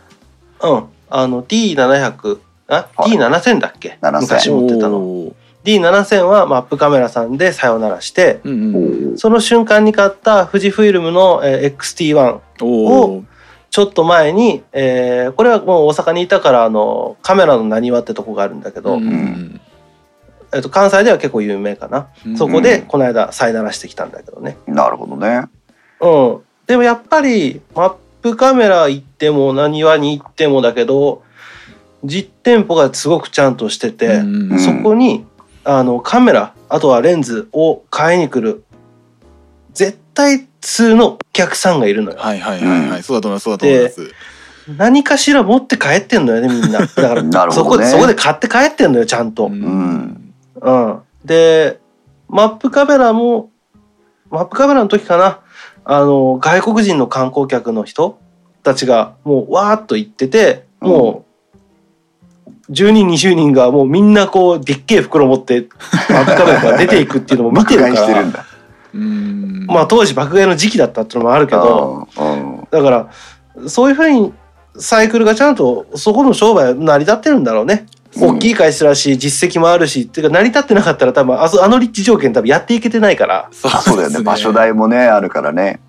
うん、あの D700 あ、はい。D7000 だっけ？7000昔持ってたの。おー。D7000 はマップカメラさんでさよならしてうんうん、その瞬間に買った富士フイルムのえー XT1 おーちょっと前に、えーこれはもう大阪にいたからあのカメラのなにわってとこがあるんだけど、うん。うんえっと関西では結構有名かな、うん。そこでこの間さよならしてきたんだけどね。なるほどね。うん。でもやっぱりマップカメラ行ってもなにわに行ってもだけど実店舗がすごくちゃんとしてて、うんうん。そこにあのカメラあとはレンズを買いに来る。絶対通のお客さんがいるのよ。はいはいはいはい、そうだと思いますそうだと思います。何かしら持って帰ってんのよねみんな。だからなるそこでそこで買って帰ってんのよちゃんと、うん。うん、でマップカメラもマップカメラの時かな。あの外国人の観光客の人たちがもうわーっと行っててもう10人20人がもうみんなこうでっけえ袋持ってマップカメラから出ていくっていうのも見てるから。してるんだ。うんまあ当時爆買いの時期だったっていうのもあるけどだからそういうふうにサイクルがちゃんとそこの商売は成り立ってるんだろうね。う。ん大きい会社だし実績もあるしっていうか成り立ってなかったら多分あそあの立地条件多分やっていけてないから。そうあそうだよね。場所代もねあるからね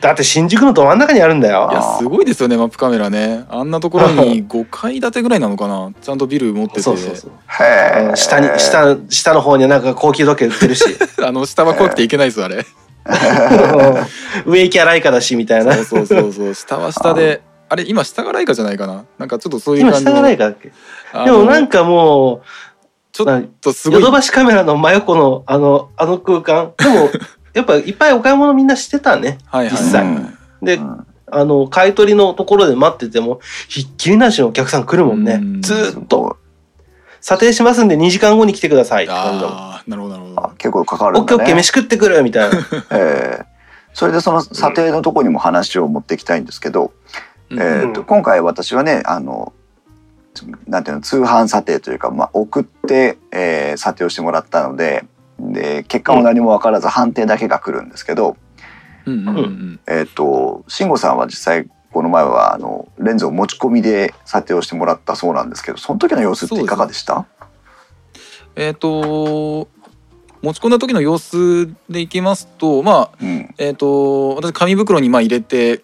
だって新宿のど真ん中にあるんだよ。いやすごいですよねマップカメラね。あんなところに5階建てぐらいなのかな？ちゃんとビル持ってて。そうそうそうへえ下に下下の方にはなんか高級時計売ってるし。あの下は怖くていけないですあれ。上行きゃライカだしみたいな。そうそうそうそう。下は下で。あれ今下がライカじゃないかな？なんかちょっとそういう感じ今下がライカだっけ？でもなんかかもちょっとすうごい。ヨドバシカメラの真横のあのあの空間。でも やっぱいっぱいお買い物みんなしてたね。はいはい。実際。はいで、うん。あの買い取りのところで待っててもひっきりなしのお客さん来るもんね。うん。ずっと。査定しますんで2時間後に来てください。って感じだもん。ああなるほどなるほど。あ結構かかるオッケーオッケーんだね飯食ってくるみたいな。ええそれでその査定のところにも話を持っていきたいんですけど、うん。えー、と今回私はねあのなんていうの通販査定というか、まあ、送って、えー査定をしてもらったのでで結果も何も分からず判定だけが来るんですけど、うん。うんうんえっ、と慎吾さんは実際この前はあのレンズを持ち込みで査定をしてもらったそうなんですけどその時の様子っていかがでした？えっ、と持ち込んだ時の様子でいきますとまあうん。えっ、と私紙袋にまあ入れて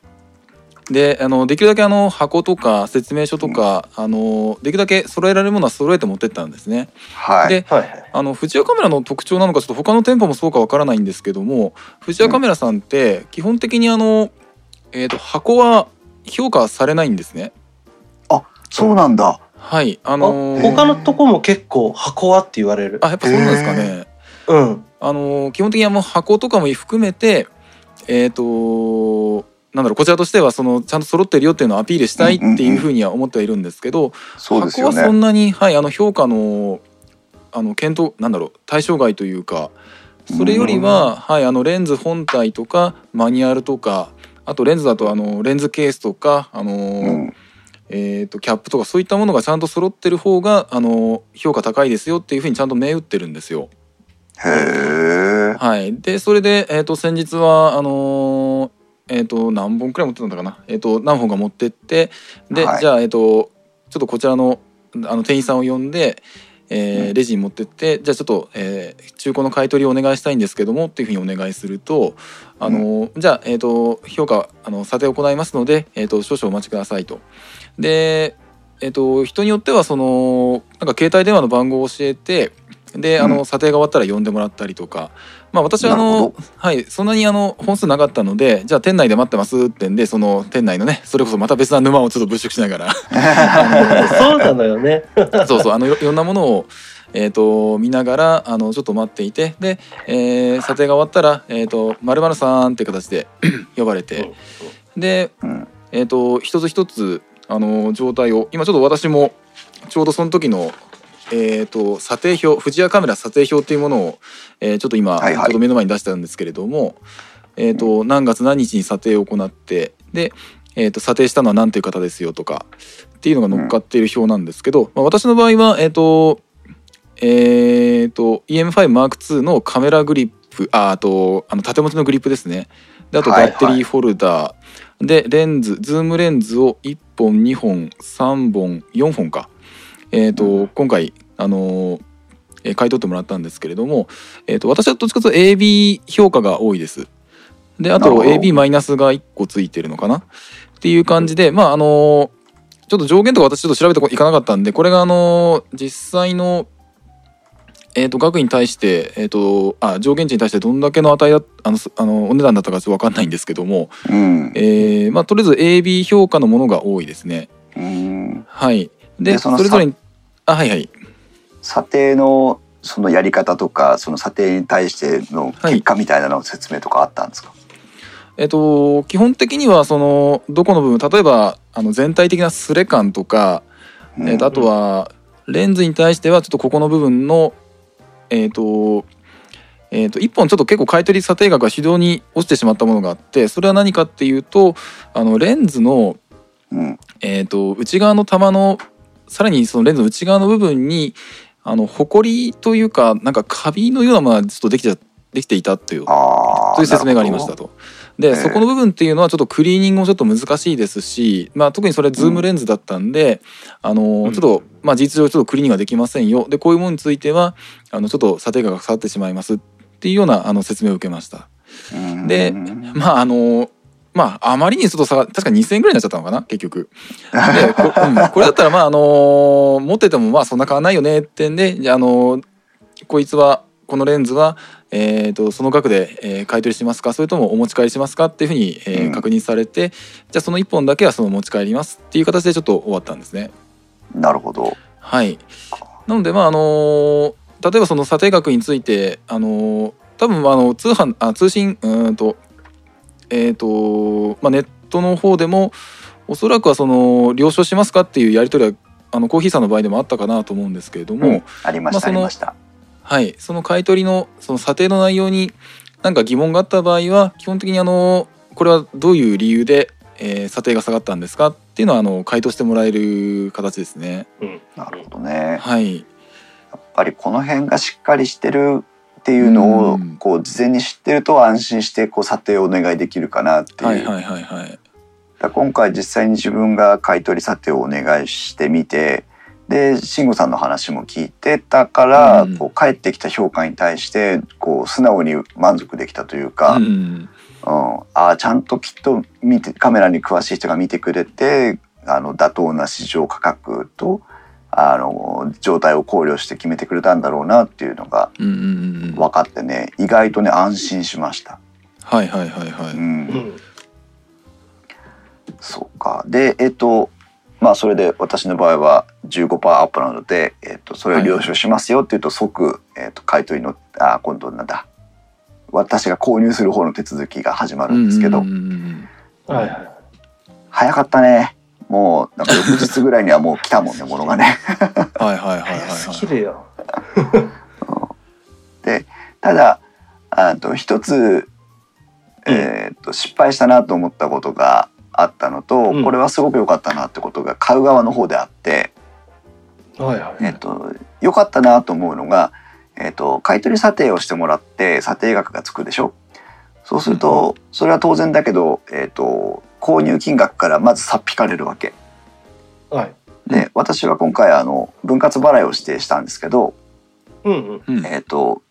であのできるだけあの箱とか説明書とか、あのできるだけ揃えられるものは揃えて持ってったんですね。はいではいはいあの富士屋カメラの特徴なのかちょっと他の店舗もそうかわからないんですけども富士屋カメラさんって基本的にあの、えー、と箱は評価されないんですね。そうなんだはいああのー他のとこも結構箱はって言われるあやっぱそうなんですかね。うんあの基本的にはもう箱とかも含めてえっ、となんだろうこちらとしてはそのちゃんと揃ってるよっていうのをアピールしたいっていうふうには思ってはいるんですけど、箱はそねんなに、はい、あの評価のあの検討なんだろう対象外というかそれよりは、はい、あのレンズ本体とかマニュアルとかあとレンズだとあのレンズケースとかあの、うん。えー、とキャップとかそういったものがちゃんと揃ってる方があの評価高いですよっていうふうにちゃんと銘打ってるんですよ。へえはい、でそれで、えー、と先日はあのーえー、と何本くらい持ってたんだかな、えー、と何本か持ってってで、はい。じゃあ、えー、とちょっとこちらのあの店員さんを呼んで、えーうん。レジに持ってってじゃあちょっと、えー中古の買い取りをお願いしたいんですけどもっていうふうにお願いすると、あのーじゃあ、えー、と評価あの査定を行いますので、えー、と少々お待ちくださいと。でえー、と人によってはそのなんか携帯電話の番号を教えてであの、うん。査定が終わったら呼んでもらったりとか、まあ、私はあの、はい、そんなにあの本数なかったのでじゃあ店内で待ってますってんでその店内のねそれこそまた別な沼をちょっと物色しながら。そうなのよね。そうそうあのいろんなものを、えー、と見ながらあのちょっと待っていてで、えー査定が終わったら「えー、と〇〇さん」って形で 呼ばれてで、うん。えー、と一つ一つあの状態を今ちょっと私もちょうどその時の、えー、と査定表富士屋カメラ査定表っていうものを、えーちょっと今、はいはい。ちょっと目の前に出したんですけれども、えー、と何月何日に査定を行ってで、えー、と査定したのは何という方ですよとかっていうのが乗っかっている表なんですけど、まあ、私の場合はえっ、とえー、と EM5M2 のカメラグリップああとあの縦持ちのグリップですね。であとはいバッテリーフォルダー、でレンズズームレンズを1本2本3本4本かえっ、と、今回あのーえー買い取ってもらったんですけれども、えー、と私はどっちかというと AB 評価が多いです。であと AB マイナスが1個ついてるのかな？っていう感じでまああのーちょっと上限とか私ちょっと調べていかなかったんでこれがあのー実際のえー、と額に対して、えー、とあ上限値に対してどんだけの値だあのすあのお値段だったかちょっと分かんないんですけども、うん。えーまあ、とりあえず AB 評価のものが多いですね。うん。はい、でそれぞれにあはいはい。査定のそのやり方とかその査定に対しての結果みたいなの説明とかあったんですか、えっと、基本的にはそのどこの部分例えばあの全体的なスレ感とか、うんえっとあとはレンズに対してはちょっとここの部分のえっとえっと1本ちょっと結構買い取り査定額が非常に落ちてしまったものがあってそれは何かっていうとあのレンズの、うん。えっと内側の玉のさらにそのレンズの内側の部分にあのホコリというかなんかカビのようなものがちょっとできてできていたっていうああという説明がありましたと。で、ええ。そこの部分っていうのはちょっとクリーニングもちょっと難しいですし、まあ、特にそれズームレンズだったんで、あのうん。ちょっと、まあ、事実上ちょっとクリーニングができませんよ。でこういうものについてはあのちょっと査定額がかかってしまいますっていうようなあの説明を受けました。うん。でまああのまああまりにちょっと差が確か2,000円ぐらいになっちゃったのかな結局。でこ,、うん、これだったらまああの持っててもまあそんな変わんないよねってんでじゃああのこいつはこのレンズは、えー、とその額で、えー買い取りしますかそれともお持ち帰りしますかっていうふうに、えーうん確認されてじゃあその1本だけはその持ち帰りますっていう形でちょっと終わったんですね。なるほどはい、なのでまああの例えばその査定額についてあの多分あの通販あ通信うーんとえっ、と、まあ、ネットの方でもおそらくはその了承しますかっていうやり取りはあのコーヒーさんの場合でもあったかなと思うんですけれども、うんありました、まあそのありました。はい、その買い取りのその査定の内容に何か疑問があった場合は基本的にあのこれはどういう理由で、えー査定が下がったんですかっていうのはあの回答してもらえる形ですね。うん。なるほどね。はい、やっぱりこの辺がしっかりしてるっていうのをうん。こう事前に知ってると安心してこう査定をお願いできるかなっていう、はいはいはいはい。だから今回実際に自分が買い取り査定をお願いしてみてで慎吾さんの話も聞いてたから、うん。こう返ってきた評価に対してこう素直に満足できたというか、うん。うん。ああちゃんときっと見てカメラに詳しい人が見てくれてあの妥当な市場価格とあの状態を考慮して決めてくれたんだろうなっていうのがうんうんうんうん。分かってね意外とね安心しました。はいはいはいはい。うんうんそうか。で、えっと、まあそれで私の場合は15%アップなので、えっと、それを了承しますよっていうと即、えっと、買い取りの、あ、今度なんだ。私が購入する方の手続きが始まるんですけど、うんうんうんうんはいはい早かったね。もう、なんか翌日ぐらいにはもう来たもんね、ものがね。はいはいはいはいはい。るよ。ただ、あと一つ、えっと、失敗したなと思ったことがあったのと、うんこれはすごく良かったなってことが買う側の方であって、はいはい。えっと、良かったなと思うのが、えっと、買取査定をしてもらって査定額がつくでしょ？そうすると、それは当然だけど、えっと、購入金額からまず差っ引かれるわけ。はい。で私は今回あの分割払いを指定したんですけど、うんうん。うんえっと、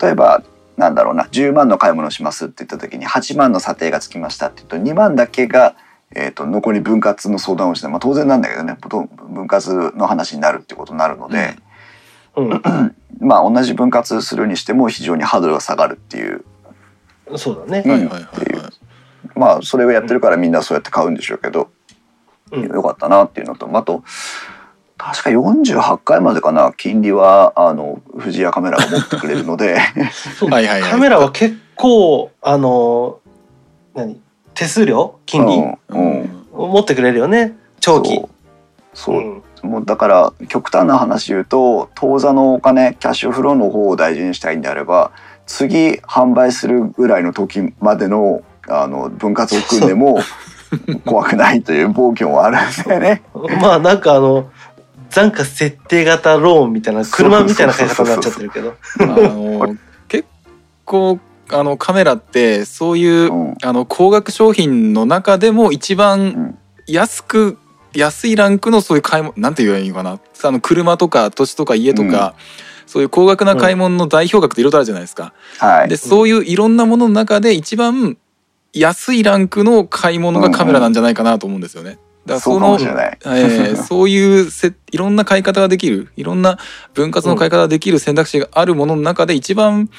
例えばなんだろうな10万の買い物をしますって言った時に8万の査定がつきましたって言うと2万だけが、えっと残り分割の相談をして、まあ、当然なんだけどねと分割の話になるってことになるので。うん。まあ同じ分割するにしても非常にハードルが下がるっていうそうだね。はいはいはいっていうはい。まあそれをやってるからみんなそうやって買うんでしょうけど、うん。よかったなっていうのとあと確か48回までかな金利はあの富士屋カメラが持ってくれるので。はいはいはい。カメラは結構あの何手数料金利うんうん。うん持ってくれるよね長期。そう。そう、ん。もうだから極端な話言うと当座のお金キャッシュフローの方を大事にしたいんであれば次販売するぐらいの時までのあの分割を組んでも怖くないという暴挙もあるんだよね。まあなんかあの残価設定型ローンみたいな車みたいな買い方になっちゃってるけど。あの結構あのカメラってそういう、うん。あの高額商品の中でも一う番ん。安く安いランクのそういう買い物なんて言えばいいのかな。あの車とか土地とか家とか、そういう高額な買い物の代表格っていろいろあるじゃないですか。はい。でそういういろんなものの中で一番安いランクの買い物がカメラなんじゃないかなと思うんですよね。だからそうそのかもしれない。えー そういうせいろんな買い方ができるいろんな分割の買い方ができる選択肢があるものの中で一番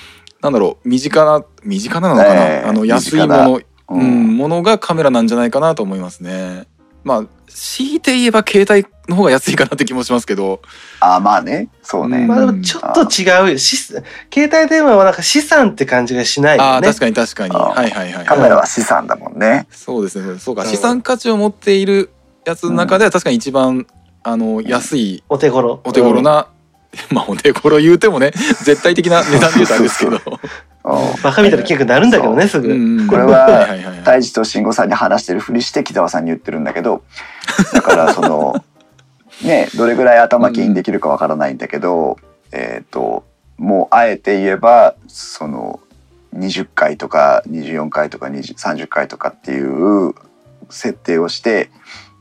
なんだろう身近な身近なのかな、ええあの安いもの、ううんん、ものがカメラなんじゃないかなと思いますね。まあ強いて言えば携帯の方が安いかなって気もしますけど。あまあね。そうね、うんまあでもちょっと違うよ。し携帯電話はなんか資産って感じがしないよね。ああ確かに確かに。はいはいはいカメラは資産だもんね。そうですね。そうか。うん資産価値を持っているやつの中では確かに一番あの安いお手頃。お手頃な、まあお手頃言うてもね絶対的な値段で言うたらあれですけど。うんうん。バカみたいな金額になるんだけどね、すぐ。うんこれは大地と慎吾さんに話してるふりして木澤さんに言ってるんだけどだからその ねどれぐらい頭金できるかわからないんだけど、えっ、ともうあえて言えばその20回とか24回とか20 30回とかっていう設定をして、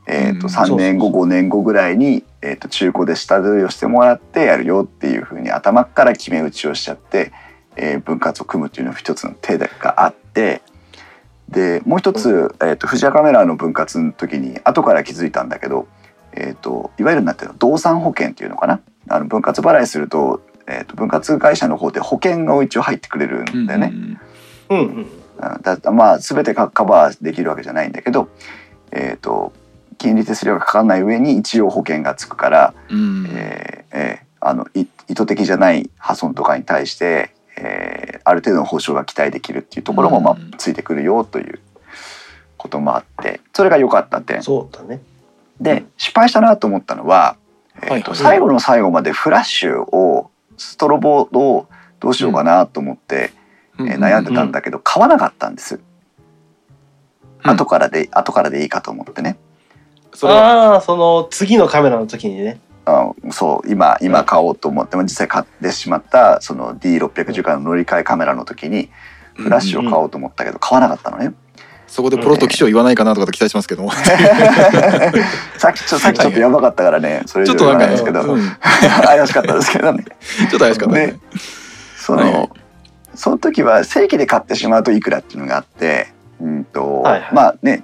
えー、とうん3年後5年後ぐらいに、えー、と中古で下取りをしてもらってやるよっていうふうに頭から決め打ちをしちゃって、えー分割を組むっていうのが一つの手があってでもう一つ、えー、と藤屋カメラの分割の時に後から気づいたんだけど、えー、といわゆるなんていうの動産保険っていうのかな？あの分割払いすると,、えー、と分割会社の方で保険が一応入ってくれるんだよね。うんうんだまあ全てカカバーできるわけじゃないんだけど、えー、と金利手数料がかかんない上に一応保険がつくから、うん。えーえーあのい意図的じゃない破損とかに対して、えーある程度の保証が期待できるっていうところも、まあうんついてくるよということもあってそれが良かった点。そうだね。で失敗したなと思ったのは、えーとはいはい。最後の最後までフラッシュをストロボをどうしようかなと思って、うん。えー悩んでたんだけど買わなかったんです。うん。後からで後からでいいかと思ってね。それはああ、その次のカメラの時にね。あそう今今買おうと思っても実際買ってしまったその D610 からの乗り換えカメラの時にフラッシュを買おうと思ったけど買わなかったのね。そこでポロッと機種を言わないかなとかと期待しますけど。も さっきちょさっきちょっとやばかったからね。それちょっとなんかですけど、うん。怪しかったですけどね。ちょっと怪しかったね。その、はい。その時は正規で買ってしまうといくらっていうのがあって、うんとはいはい。まあね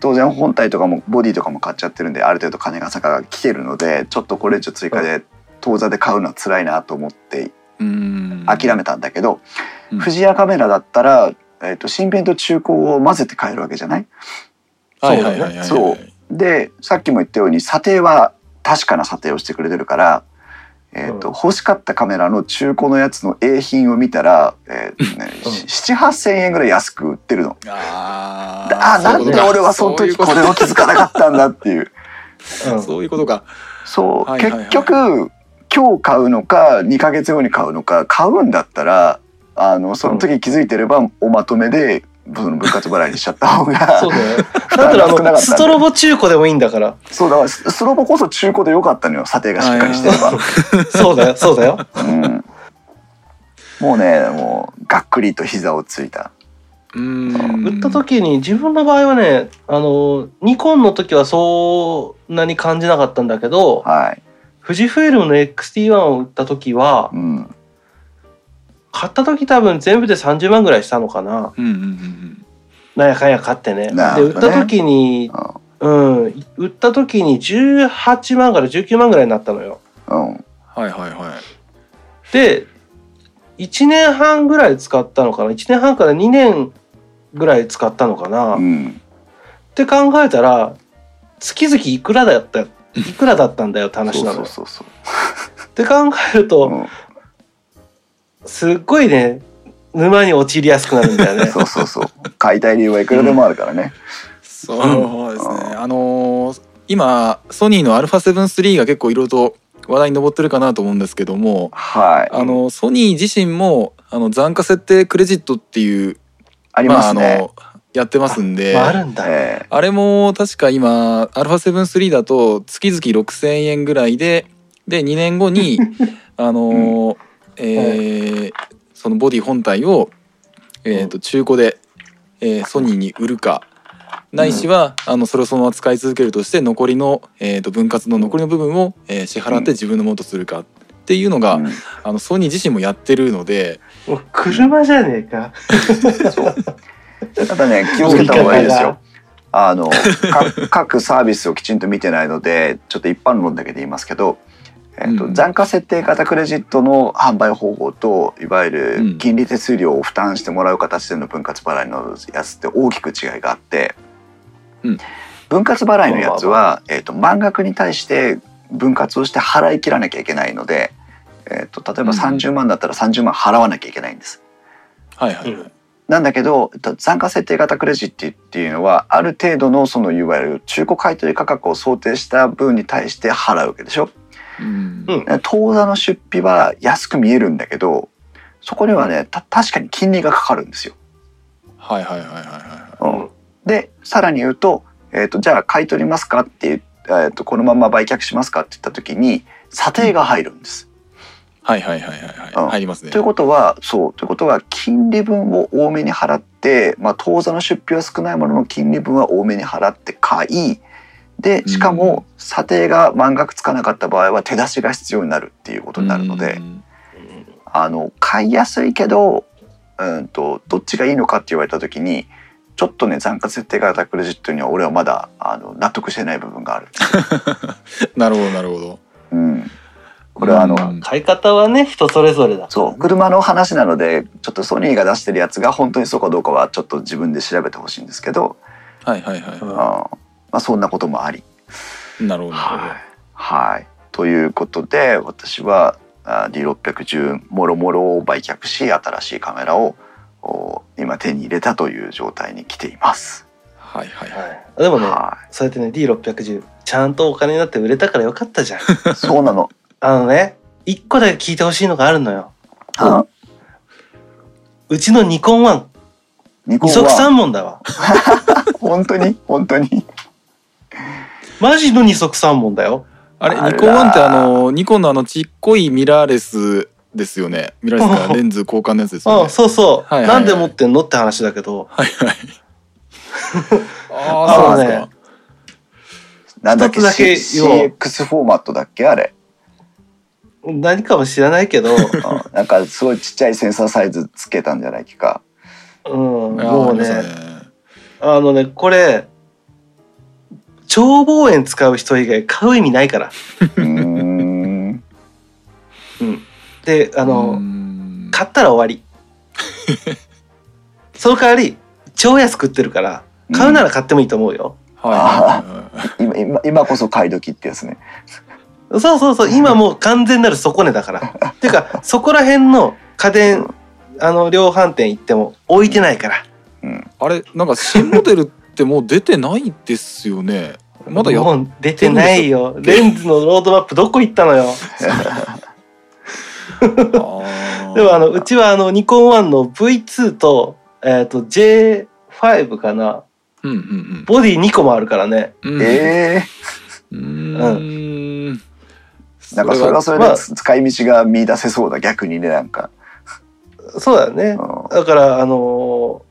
当然本体とかもボディとかも買っちゃってるんである程度金が坂が来てるのでちょっとこれ以上追加で当座で買うのは辛いなと思ってうん。諦めたんだけど、うん。富士屋カメラだったら、えー、と新品と中古を混ぜて買えるわけじゃない？そう。でさっきも言ったように査定は確かな査定をしてくれてるから、えーとうん欲しかったカメラの中古のやつの A 品を見たら、えーねうん。78,000円ぐらい安く売ってるの。ああーなんで俺はその時これを気づかなかったんだっていう。うん。そういうことか。そう、はいはいはい。結局今日買うのか2ヶ月後に買うのか買うんだったらあのその時気づいてればおまとめで分割払いにしちゃった方が そうだよ。だったらあの、ストロボ中古でもいいんだから。そうだからススロボこそ中古でよかったのよ査定がしっかりしてれば。そうだよ、そうだよ。うん、もうねもうがっくりと膝をついた。うん売った時に自分の場合はね、あの、ニコンの時はそんなに感じなかったんだけど、はい。富士フイルムの XT1 を売った時はう、ん。買った時多分全部で30万ぐらいしたのかな。うんうんうんなんやかんや買ってね。で、売った時に、うん、売った時に18万から19万ぐらいになったのよ。うん。はいはいはいで、1年半ぐらい使ったのかな ?1 年半から2年ぐらい使ったのかな、っうん。て考えたら、月々いくらだった、いくらだったんだよって話なのよ。そうそうそうって考えるそう。と、うんすっごいね、沼に陥りやすくなるんだよね。そうそうそう。買いたい理由はいくらでもあるからね。そうですね、うんあのー今ソニーの α7-3 が結構いろいろと話題に上ってるかなと思うんですけどもはい。あのソニー自身もあの残価設定クレジットっていうありますね。あのやってますんで、まあ、あるんだ。えあれも確か今 α7-3 だと月々6,000円ぐらいでで2年後に あのーえーそのボディ本体を、えー、と中古で、えーソニーに売るか。ないしは、あのそれをそのまま使い続けるとして残りの、えー、と分割の残りの部分を、えー支払って自分のものとするかっていうのが、うん。あのソニー自身もやってるので。車じゃねえか。ただね 気をつけた方がいいですよ。あのか各サービスをきちんと見てないのでちょっと一般論だけで言いますけど、えーとうん残価設定型クレジットの販売方法といわゆる金利手数料を負担してもらう形での分割払いのやつって大きく違いがあって、うん分割払いのやつは、えー、と満額に対して分割をして払い切らなきゃいけないので、えー、と例えばうん30万だったら30万払わなきゃいけないんです。はいはいはい。うんなんだけどえっと残価設定型クレジットっていうのはある程度のそのいわゆる中古買取価格を想定した分に対して払うわけでしょ。うんうん当座の出費は安く見えるんだけどそこにはねた確かに金利がかかるんですよ。はいはいはいはいはうんでさらに言うと,、えー、とじゃあ買い取りますかっていう、えー、とこのまま売却しますかって言った時に査定が入るんです。い。はいはいはいはいうんはい。入りますねという。ことはそうということは金利分を多めに払って、まあ、当座の出費は少ないものの金利分は多めに払って買いでしかも査定が満額つかなかった場合は手出しが必要になるっていうことになるので。うんあの買いやすいけど、うん、とどっちがいいのかって言われた時にちょっとね残価設定型クレジットには俺はまだあの納得してない部分がある。なるほどなるほど。うん、これはあの、うん買い方はね人それぞれだそう車の話なのでちょっとソニーが出してるやつが本当にそうかどうかはちょっと自分で調べてほしいんですけど、はいはいはいうんはあまあ、そんなこともあり。い。なるほど。はい、はい、ということで私はあ D610 もろもろを売却し新しいカメラをお今手に入れたという状態に来ています。はいはいはい。はいでもねはそうやってね D610 ちゃんとお金になって売れたからよかったじゃんい、そうなの。あのね一個だけ聞いてほしいのがあるのよあうちのニコン1ニコン二足は三門だわ 本当に？本当に？マジの二足三門だよあれニコン1ってあのニコンのあのちっこいミラーレスですよね。ミラーレスか レンズ交換のやつですよね。ああそうそう、はいはいはいなんで持ってんのって話だけどはいはい。ああそうなんですか。なんだっけだけ CX フォーマットだっけあれ。何かも知らないけど、うんなんかすごいちっちゃいセンサーサイズつけたんじゃないか。うん、もうねあのねこれ超望遠使う人以外買う意味ないから。うーん。うん、でああの、買ったら終わり。その代わり超安く売ってるから買うなら買ってもいいと思うよ。はいはいはい はい。今今今こそ買い時ってやつね。そうそうそう今もう完全なる底値だから。っ ていうかそこら辺の家電あの量販店行っても置いてないから。うん。あれなんか新モデルってもう出てないですよね。まだやっもう出てないよ。レンズのロードマップどこ行ったのよ？でもあのうちはあのニコン1の V2 と,、えー、と J5 かな？うんうんボディ2個もあるからねうん。うんええうーん。なんかそれはそれまあでつ使い道が見出せそうだ逆にねなんか。そうだよねうんだからあの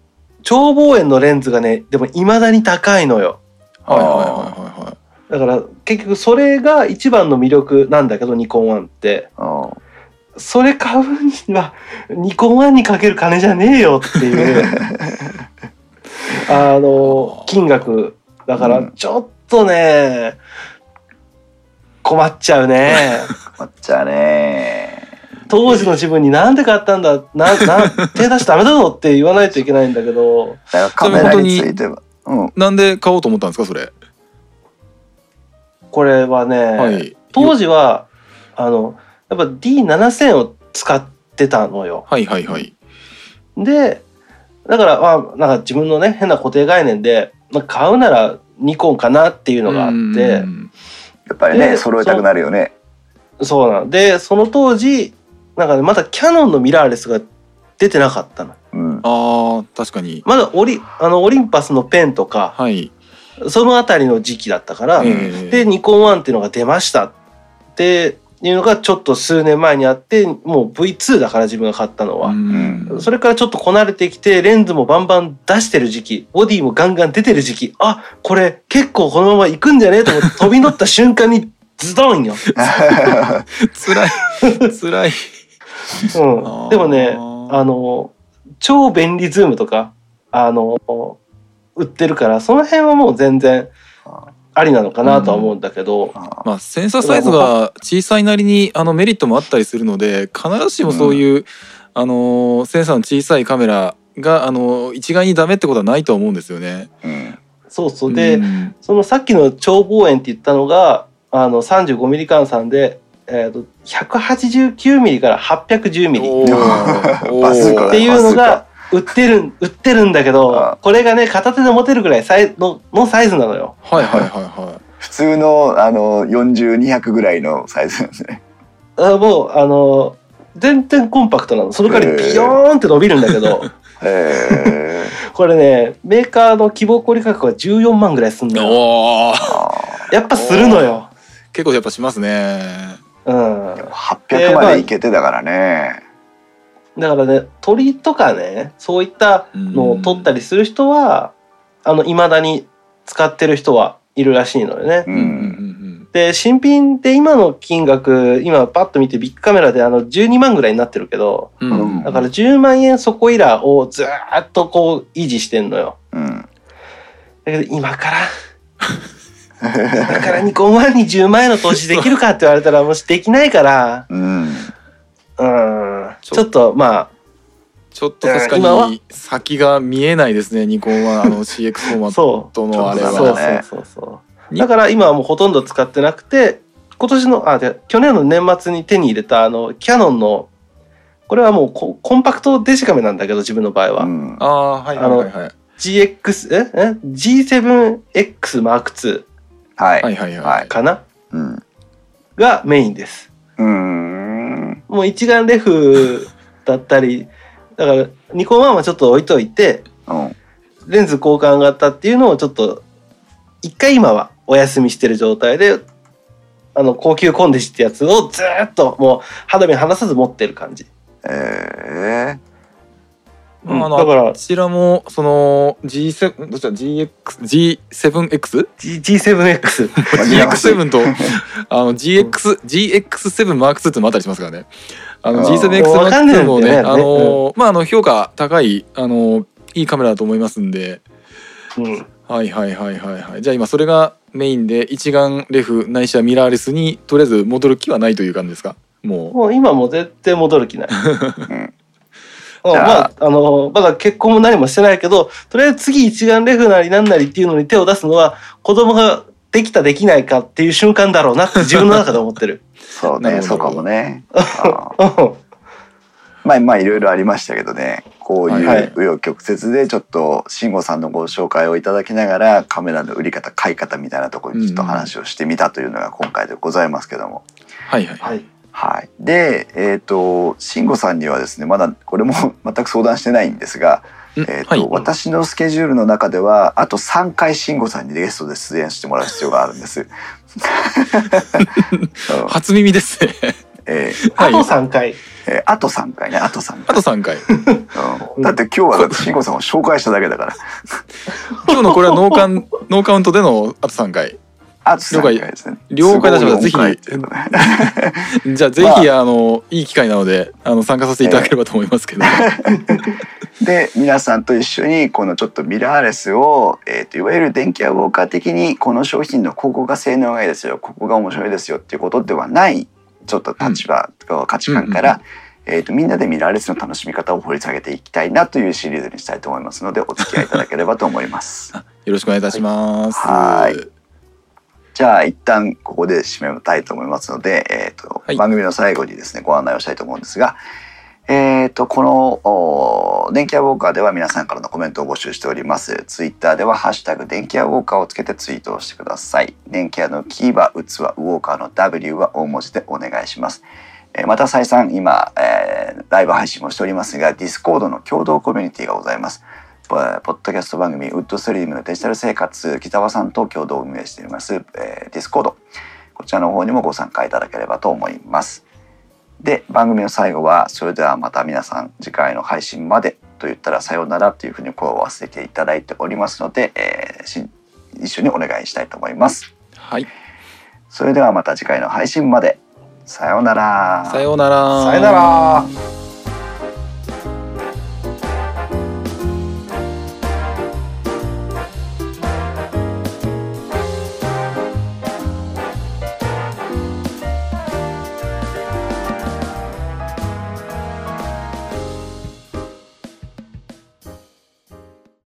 ー超望遠のレンズがねでも未だに高いのよ。はいはいはいはいはい。だから結局それが一番の魅力なんだけどニコン1って。うんそれ買うにはニコン1にかける金じゃねえよっていう。あの金額だからうん。ちょっとね困っちゃうね。まっちゃね当時の自分になんで買ったんだなな手出しダメだぞって言わないといけないんだけどだからカメラについては。うん。なんで買おうと思ったんですかそれ？これはね、はい。当時はあのやっぱ D7000 を使ってたのよ。はいはいはい。でだからまあなんか自分のね変な固定概念で、まあ、買うならニコンかなっていうのがあってうんやっぱりねで揃えたくなるよね。そうなんでその当時なんかねまだキャノンのミラーレスが出てなかったの。うん。ああ確かに。まだオリあのオリンパスのペンとかはい。そのあたりの時期だったから、えーでニコン1っていうのが出ましたっていうのがちょっと数年前にあってもう V2 だから自分が買ったのは。うんそれからちょっとこなれてきてレンズもバンバン出してる時期ボディもガンガン出てる時期あこれ結構このまま行くんじゃねえと思って飛び乗った瞬間にズドンよ、辛い辛い。うん、でもねあの超便利ズームとかあの売ってるからその辺はもう全然ありなのかなとは思うんだけど、まあセンサーサイズが小さいなりにあのメリットもあったりするので必ずしもそういう、あのセンサーの小さいカメラがあの一概にダメってことはないとは思うんですよね。うん。そうそう。で、うん。そのさっきの超望遠って言ったのがあの35ミリ換算で、えー、と189ミリから810ミリ っていうのが売ってる売ってるんだけあどこれがね片手で持てるぐらいサイののサイズなのよ。はいはいはいは普通のあの40200ぐらいのサイズなんですね。あもうあの全然コンパクトなのその代わりビヨーンって伸びるんだけど、へこれねメーカーの希望小売価格は14万ぐらいすんい。のよやっぱするのよ。結構やっぱしますね。うん、800までいけてだからね。だからね鳥とかねそういったのを取ったりする人はあの未だに使ってる人はいるらしいのよね。ううんうんん。で新品で今の金額今パッと見てビッグカメラであの12万ぐらいになってるけどうんうんうんだから10万円そこいらをずーっとこう維持してんのよ。うん。だけど今から今からニコン1に10万円の投資できるかって言われたらもしできないから。うん。うん。ちょっとまちょっと確か今は。に先が見えないですね。ニコンはあの CX フォーマットのあれは。ねそうそうそう。だから今はもうほとんど使ってなくて今年のあで去年の年末に手に入れたあのキヤノンのこれはもうココンパクトデジカメなんだけど自分の場合は、うん。ああはいはいはいはい。GX ええ？G7X マーク2はい。はいはいははいい。かな？うん。がメインですうーん。もう一眼レフだったりだからニコン1はちょっと置いといてうん。レンズ交換型っていうのをちょっと一回今はお休みしてる状態であの高級コンデジってやつをずーっともう肌身離さず持ってる感じ、えうんあのだからこちらもその G7 どちら GX G7X G- G7X GX7 と あの GX GX7 マーク2ってのもあったりしますからね。あのあー G7X マーク2もねあのまああの評価高いあのいいカメラだと思いますんで。うんはいはいはいはいはい。じゃあ今それがメインで一眼レフないしはミラーレスにとりあえず戻る気はないという感じですか？もう。もう今もう絶対戻る気ない。ー。うん。まあ、あの、まだ結婚も何もしてないけど、とりあえず次一眼レフなりなんなりっていうのに手を出すのは、子供ができたできないかっていう瞬間だろうなって 自分の中で思ってる。そうね。そうかもね。まあまあいろいろありましたけどねこういうはい紆余曲折でちょっと慎吾さんのご紹介をいただきながらカメラの売り方買い方みたいなところにちょっと話をしてみたというのが今回でございますけども。はいはい。はい。はい、でえっ、と慎吾さんにはですねまだこれも 全く相談してないんですが、んえーとはい。私のスケジュールの中ではあと3回慎吾さんにゲストで出演してもらう必要があるんです。うん初耳ですね。えーあと はい。3回。えーあと3回ねあと3あと回、3回。うんだって今日はだって慎吾さんを紹介しただけだから今日のこれはノーカウンノーカウントでのあと3回。あと3回ですね。了解出しました都合4回っていうのね じゃあぜひ、あ、のいい機会なのであの参加させていただければと思いますけど。で皆さんと一緒にこのちょっとミラーレスを、えー、といわゆる電気屋ウォーカー的にこの商品のここが性能がいいですよここが面白いですよっていうことではないちょっと立場、価値観から、えー、とみんなでミラーレスの楽しみ方を掘り下げていきたいなというシリーズにしたいと思いますのでお付き合いいただければと思います。よろしくお願いいたします。はいじゃあ一旦ここで締めたいと思いますので、えーとはい番組の最後にですねご案内をしたいと思うんですが、えー、とこのお電気屋ウォーカーでは皆さんからのコメントを募集しております。ツイッターでは「ハッシュタグ電気屋ウォーカー」をつけてツイートをしてください。電気屋のキーは器ウォーカーの W は大文字でお願いします。えーまた再三今、えーライブ配信もしておりますが Discord の共同コミュニティがございます。ポッドキャスト番組ウッドストリームのデジタル生活北川さんと共同運営しています、えー、 Discordこちらの方にもご参加いただければと思いますで番組の最後はそれではまた皆さん次回の配信までと言ったらさようならというふうに声を合わせていただいておりますので、えーし一緒にお願いしたいと思いますはい。それではまた次回の配信までさようならさようなら。さよなら。